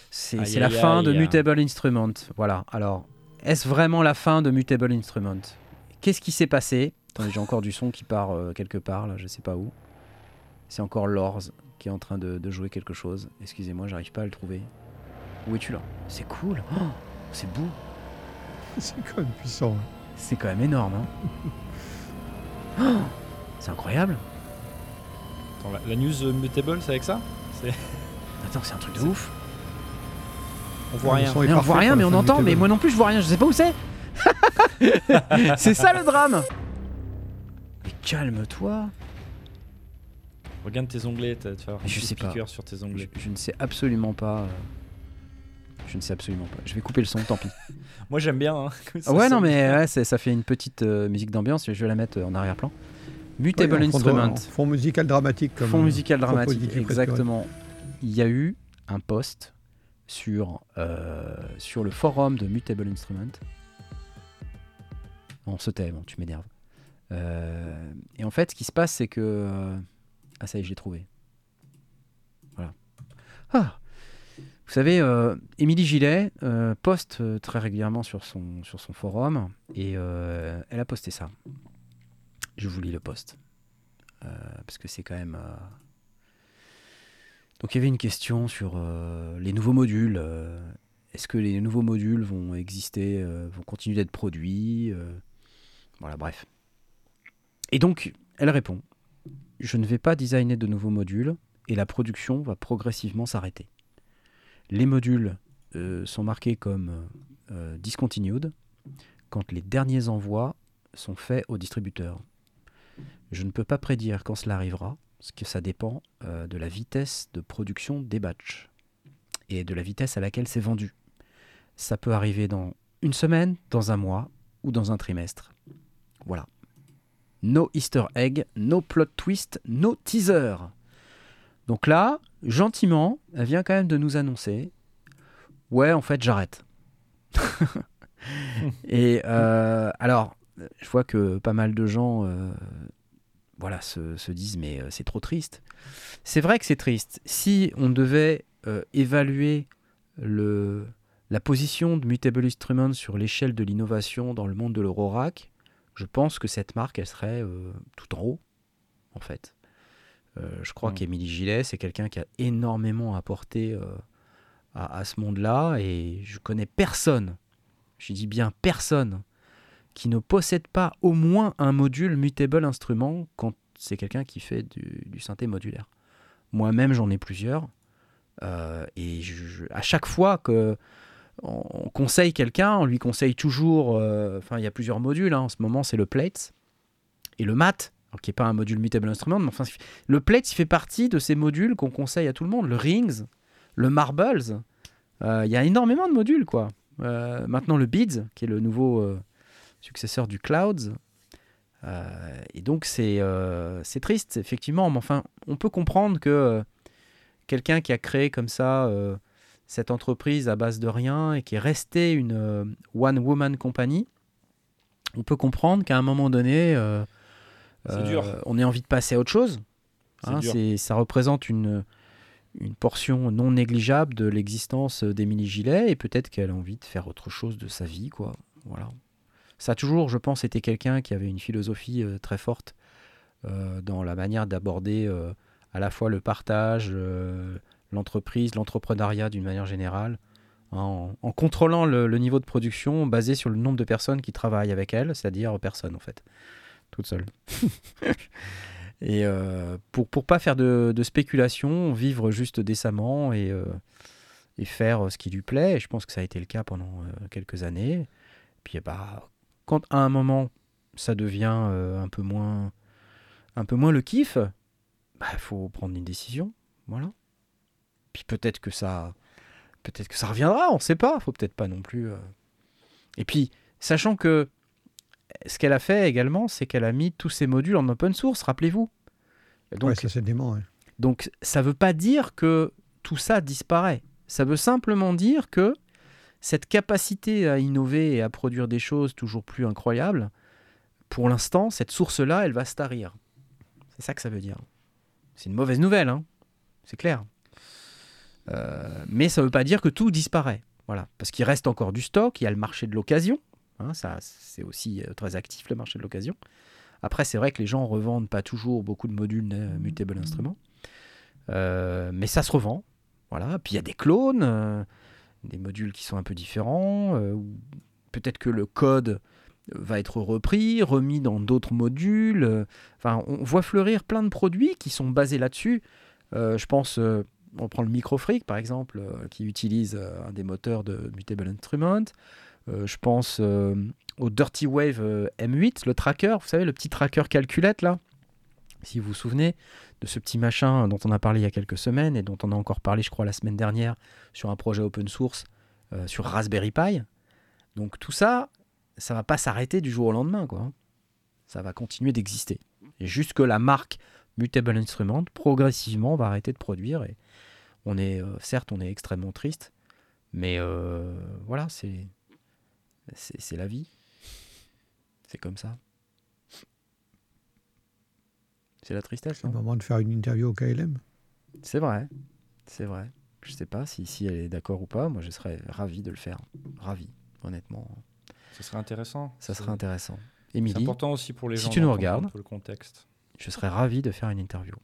c'est la aïe, fin de aïe. Mutable Instrument. Voilà. Alors, est-ce vraiment la fin de Mutable Instrument Qu'est-ce qui s'est passé? Attendez, j'ai encore du son qui part euh, quelque part là, je sais pas où. C'est encore Lors qui est en train de, de jouer quelque chose. Excusez-moi, j'arrive pas à le trouver. Où es-tu là? C'est cool. Oh, c'est beau. C'est quand même puissant. hein. C'est quand même énorme. hein. Oh, c'est incroyable. Attends, la, la news euh, Mutable, c'est avec ça Attends, c'est un truc de ouf. On voit rien. on voit rien, mais on entend. Mais moi non plus, je vois rien. Je sais pas où c'est. c'est ça le drame. Mais calme-toi. Regarde tes onglets, t'as- tu vas avoir je petit sais pas. sur tes Je, onglets. je ne sais absolument pas. Je ne sais absolument pas. Je vais couper le son, tant pis. Moi j'aime bien. hein, ça ouais, non, mais ouais, ça fait une petite euh, musique d'ambiance. Je vais la mettre euh, en arrière-plan. Mutable Instrument. en Fond musical dramatique. Comme, Fond musical dramatique, exactement. Il y a eu un post sur, euh, sur le forum de Mutable Instrument. On se tait, bon, tu m'énerves. Euh, et en fait, ce qui se passe, c'est que. Ah, ça y est, je l'ai trouvé. Voilà. Ah Vous savez, euh, Émilie Gillet euh, poste euh, très régulièrement sur son, forum et elle a posté ça. Je vous lis le post. Parce que c'est quand même. Donc il y avait une question sur les nouveaux modules. Est-ce que les nouveaux modules vont exister, vont continuer d'être produits Voilà, bref. Et donc, elle répond Je ne vais pas designer de nouveaux modules et la production va progressivement s'arrêter. Les modules euh, sont marqués comme euh, discontinued quand les derniers envois sont faits au distributeur. Je ne peux pas prédire quand cela arrivera, parce que ça dépend euh, de la vitesse de production des batchs et de la vitesse à laquelle c'est vendu. Ça peut arriver dans une semaine, dans un mois ou dans un trimestre. Voilà. No Easter egg, no plot twist, no teaser. Donc là, gentiment, elle vient quand même de nous annoncer Ouais, en fait, j'arrête. Et euh, alors, je vois que pas mal de gens euh, voilà, se, se disent Mais euh, c'est trop triste. C'est vrai que c'est triste. Si on devait euh, évaluer le, la position de Mutable Instruments sur l'échelle de l'innovation dans le monde de l'Eurorack, je pense que cette marque, elle serait tout en haut, en fait. Euh, je crois Mm. qu'Émilie Gillet, c'est quelqu'un qui a énormément apporté euh, à, à ce monde-là, et je connais personne, je dis bien personne, qui ne possède pas au moins un module Mutable Instrument quand c'est quelqu'un qui fait du, du synthé modulaire. Moi-même, j'en ai plusieurs. euh, et je- je- à chaque fois que on on conseille quelqu'un, on lui conseille toujours. euh, Enfin, il y a plusieurs modules. hein. En ce moment, c'est le Plates et le Mat, qui n'est pas un module Mutable Instrument. Mais enfin, le Plates, il fait partie de ces modules qu'on conseille à tout le monde. Le Rings, le Marbles. euh, Il y a énormément de modules, quoi. Euh, maintenant, le Beads, qui est le nouveau euh, successeur du Clouds. Et donc, c'est triste, effectivement. Mais enfin, on peut comprendre que quelqu'un qui a créé comme ça cette entreprise à base de rien et qui est resté une euh, one-woman company, on peut comprendre qu'à un moment donné, C'est dur. on ait envie de passer à autre chose. Hein, ça représente une, une portion non négligeable de l'existence d'Émilie Gillet et peut-être qu'elle a envie de faire autre chose de sa vie. Quoi. Voilà. Ça a toujours, je pense, été quelqu'un qui avait une philosophie euh, très forte euh, dans la manière d'aborder euh, à la fois le partage, euh, l'entreprise, l'entrepreneuriat d'une manière générale, hein, en, en contrôlant le, le niveau de production basé sur le nombre de personnes qui travaillent avec elle, c'est-à-dire personne en fait, toute seule. et euh, pour pour pas faire de, de spéculation, vivre juste décemment et, euh, et faire euh, ce qui lui plaît. Et je pense que ça a été le cas pendant quelques années. Puis bah, quand à un moment ça devient un peu moins un peu moins le kiff, bah faut prendre une décision, voilà. Puis peut-être que ça peut-être que ça reviendra, on sait pas, faut peut-être pas non plus. Et puis sachant que ce qu'elle a fait également, c'est qu'elle a mis tous ces modules en open source, rappelez-vous. Donc ouais, ça c'est dément. ouais. donc ça ne veut pas dire que tout ça disparaît. Ça veut simplement dire que cette capacité à innover et à produire des choses toujours plus incroyables, pour l'instant, cette source-là, elle va se tarir. C'est ça que ça veut dire. C'est une mauvaise nouvelle, hein c'est clair. Euh, mais ça ne veut pas dire que tout disparaît. Voilà. Parce qu'il reste encore du stock, il y a le marché de l'occasion. Hein, ça, c'est aussi euh, très actif, le marché de l'occasion. Après, c'est vrai que les gens revendent pas toujours beaucoup de modules euh, Mutable Instruments. Euh, mais ça se revend. Voilà. Puis il y a des clones, euh, des modules qui sont un peu différents. Peut-être que le code va être repris, remis dans d'autres modules. Enfin, on voit fleurir plein de produits qui sont basés là-dessus. Je pense, on prend le Microfreak par exemple, qui utilise un des moteurs de Mutable Instrument. Euh, je pense euh, au Dirty Wave euh, M8, le tracker, vous savez, le petit tracker calculette là. Si vous vous souvenez de ce petit machin dont on a parlé il y a quelques semaines et dont on a encore parlé, je crois, la semaine dernière sur un projet open source sur Raspberry Pi. Donc tout ça, ça va pas s'arrêter du jour au lendemain, quoi. Ça va continuer d'exister. Et juste que la marque Mutable Instrument, progressivement, va arrêter de produire. Et on est, certes, on est extrêmement triste, mais voilà, c'est, c'est, c'est la vie. C'est comme ça. C'est la tristesse. C'est le moment de faire une interview au KLM. C'est vrai, c'est vrai. Je sais pas si, si elle est d'accord ou pas. Moi, je serais ravi de le faire. Ravi, honnêtement. Ce serait intéressant. Ça C'est- serait intéressant. C'est Émilie, important aussi pour les si gens. tu nous regardes. le contexte. je serais ravi de faire une interview.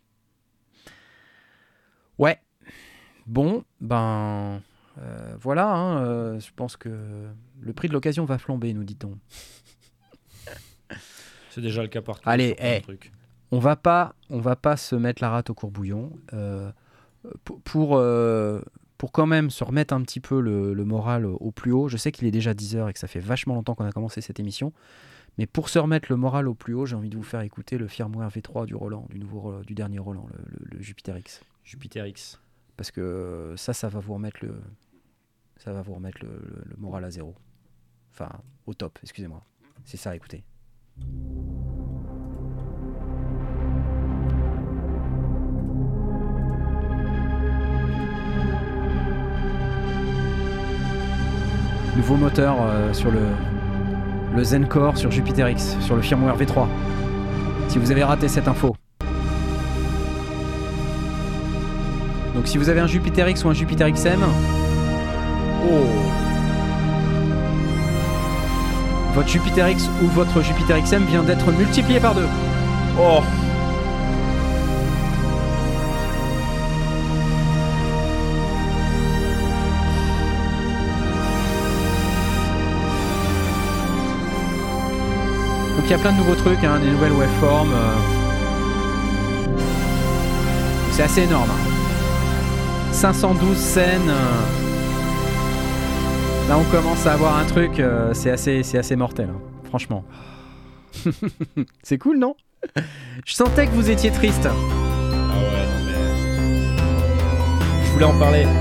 Ouais. Bon, ben euh, voilà. hein, euh, je pense que le prix de l'occasion va flamber, nous dit-on. C'est déjà le cas partout. Allez, on va pas, on va pas se mettre la rate au courbouillon. Euh, pour, pour, pour quand même se remettre un petit peu le, le moral au plus haut, je sais qu'il est déjà 10h et que ça fait vachement longtemps qu'on a commencé cette émission, mais pour se remettre le moral au plus haut, j'ai envie de vous faire écouter le firmware V3 du Roland, du, nouveau, du dernier Roland, le, le- le Jupiter X. Jupiter X. Parce que ça, ça va vous remettre le, ça va vous remettre le, moral à zéro. Enfin, au top, excusez-moi. C'est ça, écoutez. Nouveau moteur euh, sur le, le Zen Core sur Jupiter X, sur le firmware V3. Si vous avez raté cette info. Donc si vous avez un Jupiter X ou un Jupiter XM, Oh votre Jupiter X ou votre Jupiter XM vient d'être multiplié par deux. Oh Donc il y a plein de nouveaux trucs, hein, des nouvelles waveforms. euh. C'est assez énorme. hein. 512 scènes. euh. Là on commence à avoir un truc, euh, c'est assez, mortel, hein, franchement. c'est cool, non? Je sentais que vous étiez triste. Ah ouais, non mais. Je voulais en parler.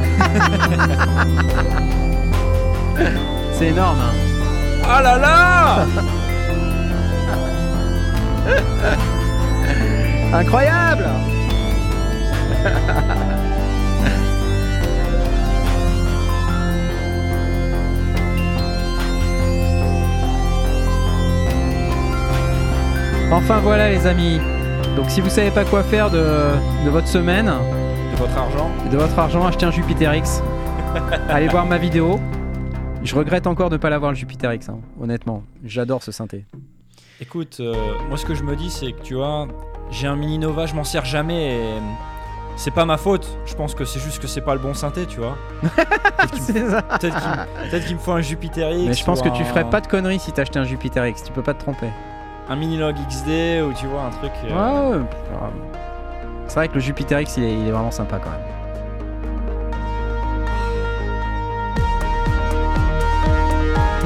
C'est énorme. hein. Ah là là Incroyable Enfin voilà les amis. Donc si vous savez pas quoi faire de, de votre semaine, De votre argent de votre argent, achetez un Jupiter X. Allez voir ma vidéo. Je regrette encore de ne pas l'avoir le Jupiter X, hein, honnêtement. J'adore ce synthé. Écoute, euh, moi ce que je me dis c'est que tu vois, j'ai un mini Nova, je m'en sers jamais et c'est pas ma faute. Je pense que c'est juste que c'est pas le bon synthé, tu vois. Peut-être qu'il me faut un Jupiter X. Mais je pense que tu ferais pas de conneries si t'achetais un Jupiter X. Tu peux pas te tromper. Un mini log XD ou tu vois un truc. euh, Ouais, ouais. C'est vrai que le Jupiter X, il est, il est vraiment sympa quand même.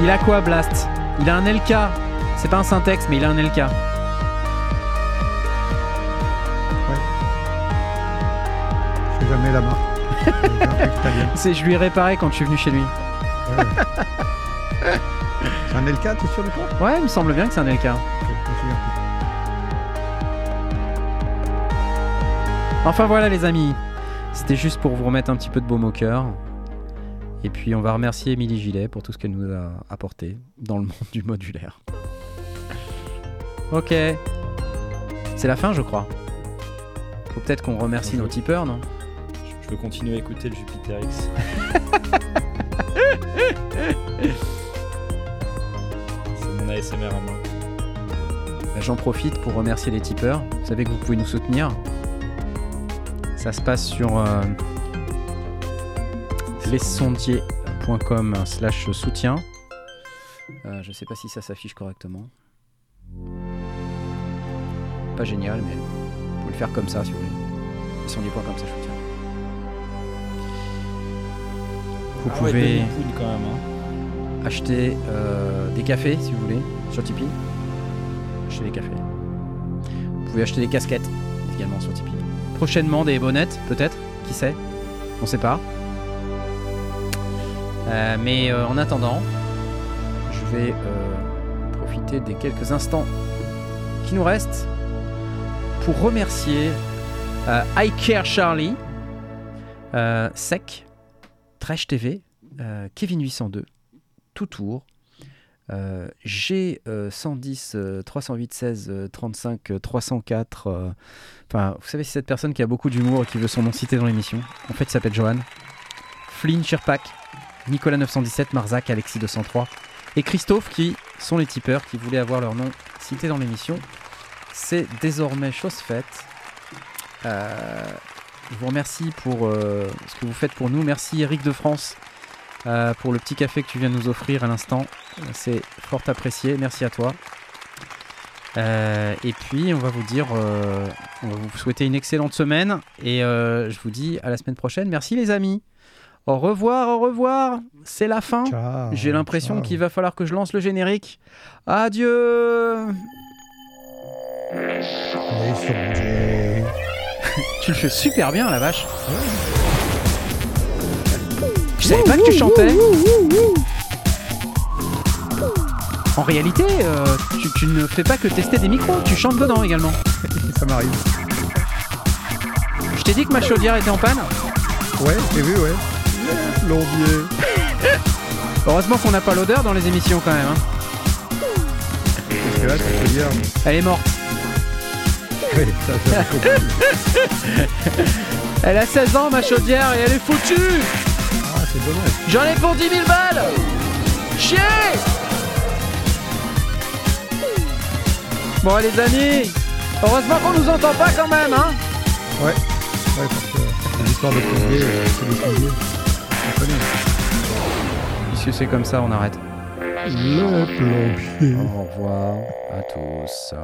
Il a quoi, Blast? Il a un LK. C'est pas un Syntex, mais il a un LK. Je sais jamais la marque. C'est je lui ai réparé quand je suis venu chez lui. Ouais. C'est un LK, t'es sûr de toi? Ouais, il me semble bien que c'est un LK. Enfin voilà, les amis. C'était juste pour vous remettre un petit peu de baume au cœur. Et puis on va remercier Émilie Gillet pour tout ce qu'elle nous a apporté dans le monde du modulaire. Ok. C'est la fin, je crois. Faut peut-être qu'on remercie nos tipeurs, non? Je veux continuer à écouter le Jupiter X. c'est mon ASMR à moi. J'en profite pour remercier les tipeurs. Vous savez que vous pouvez nous soutenir. Ça se passe sur euh, lesondiers.com slash soutien. Euh, je sais pas si ça s'affiche correctement. Pas génial, mais vous pouvez le faire comme ça si vous voulez. Lesondiers.com slash soutien. Vous Ah pouvez quand même. hein. acheter euh, des cafés si vous voulez sur Tipeee. Acheter des cafés. Vous pouvez acheter des casquettes également sur Tipeee. Prochainement des bonnettes, peut-être, qui sait On sait pas. Euh, mais euh, en attendant, je vais euh, profiter des quelques instants qui nous restent pour remercier I Care Charlie, Sec, Trash TV, Kevin 802, tout tour. Euh, G euh, 110 euh, 308 16 euh, 35 euh, 304. euh, Enfin, vous savez, c'est cette personne qui a beaucoup d'humour et qui veut son nom cité dans l'émission. En fait, il s'appelle Johan. Flynn Sherpak, Nicolas 917, Marzac, Alexis 203 et Christophe qui sont les tipeurs qui voulaient avoir leur nom cité dans l'émission. C'est désormais chose faite. Euh, je vous remercie pour euh, ce que vous faites pour nous. Merci Eric de France euh, pour le petit café que tu viens de nous offrir à l'instant. C'est fort apprécié. Merci à toi. Euh, et puis, on va vous dire, euh, on va vous souhaiter une excellente semaine. Et je vous dis à la semaine prochaine. Merci les amis. Au revoir, au revoir. C'est la fin. J'ai l'impression qu'il va falloir que je lance le générique. Adieu. Les sondiers. Tu le fais super bien, la vache. Savais pas que tu chantais. En réalité, euh, tu, tu ne fais pas que tester des micros, tu chantes dedans également. Ça m'arrive. Je t'ai dit que ma chaudière était en panne. Ouais, j'ai vu, ouais. Plombier. Heureusement qu'on n'a pas l'odeur dans les émissions quand même. hein. Parce que là, ça peut dire. Elle est morte. Ouais, ça, ça, j'ai compris. Elle a 16 ans, ma chaudière, et elle est foutue. C'est dommage. J'en ai pour 10 000 balles. Chier Bon les amis, heureusement qu'on nous entend pas quand même, hein Ouais. Ouais, parce que l'histoire de plombier, euh, c'est des plombiers. On connaît. Puisque c'est comme ça, on arrête. Le plombier. Au revoir à tous.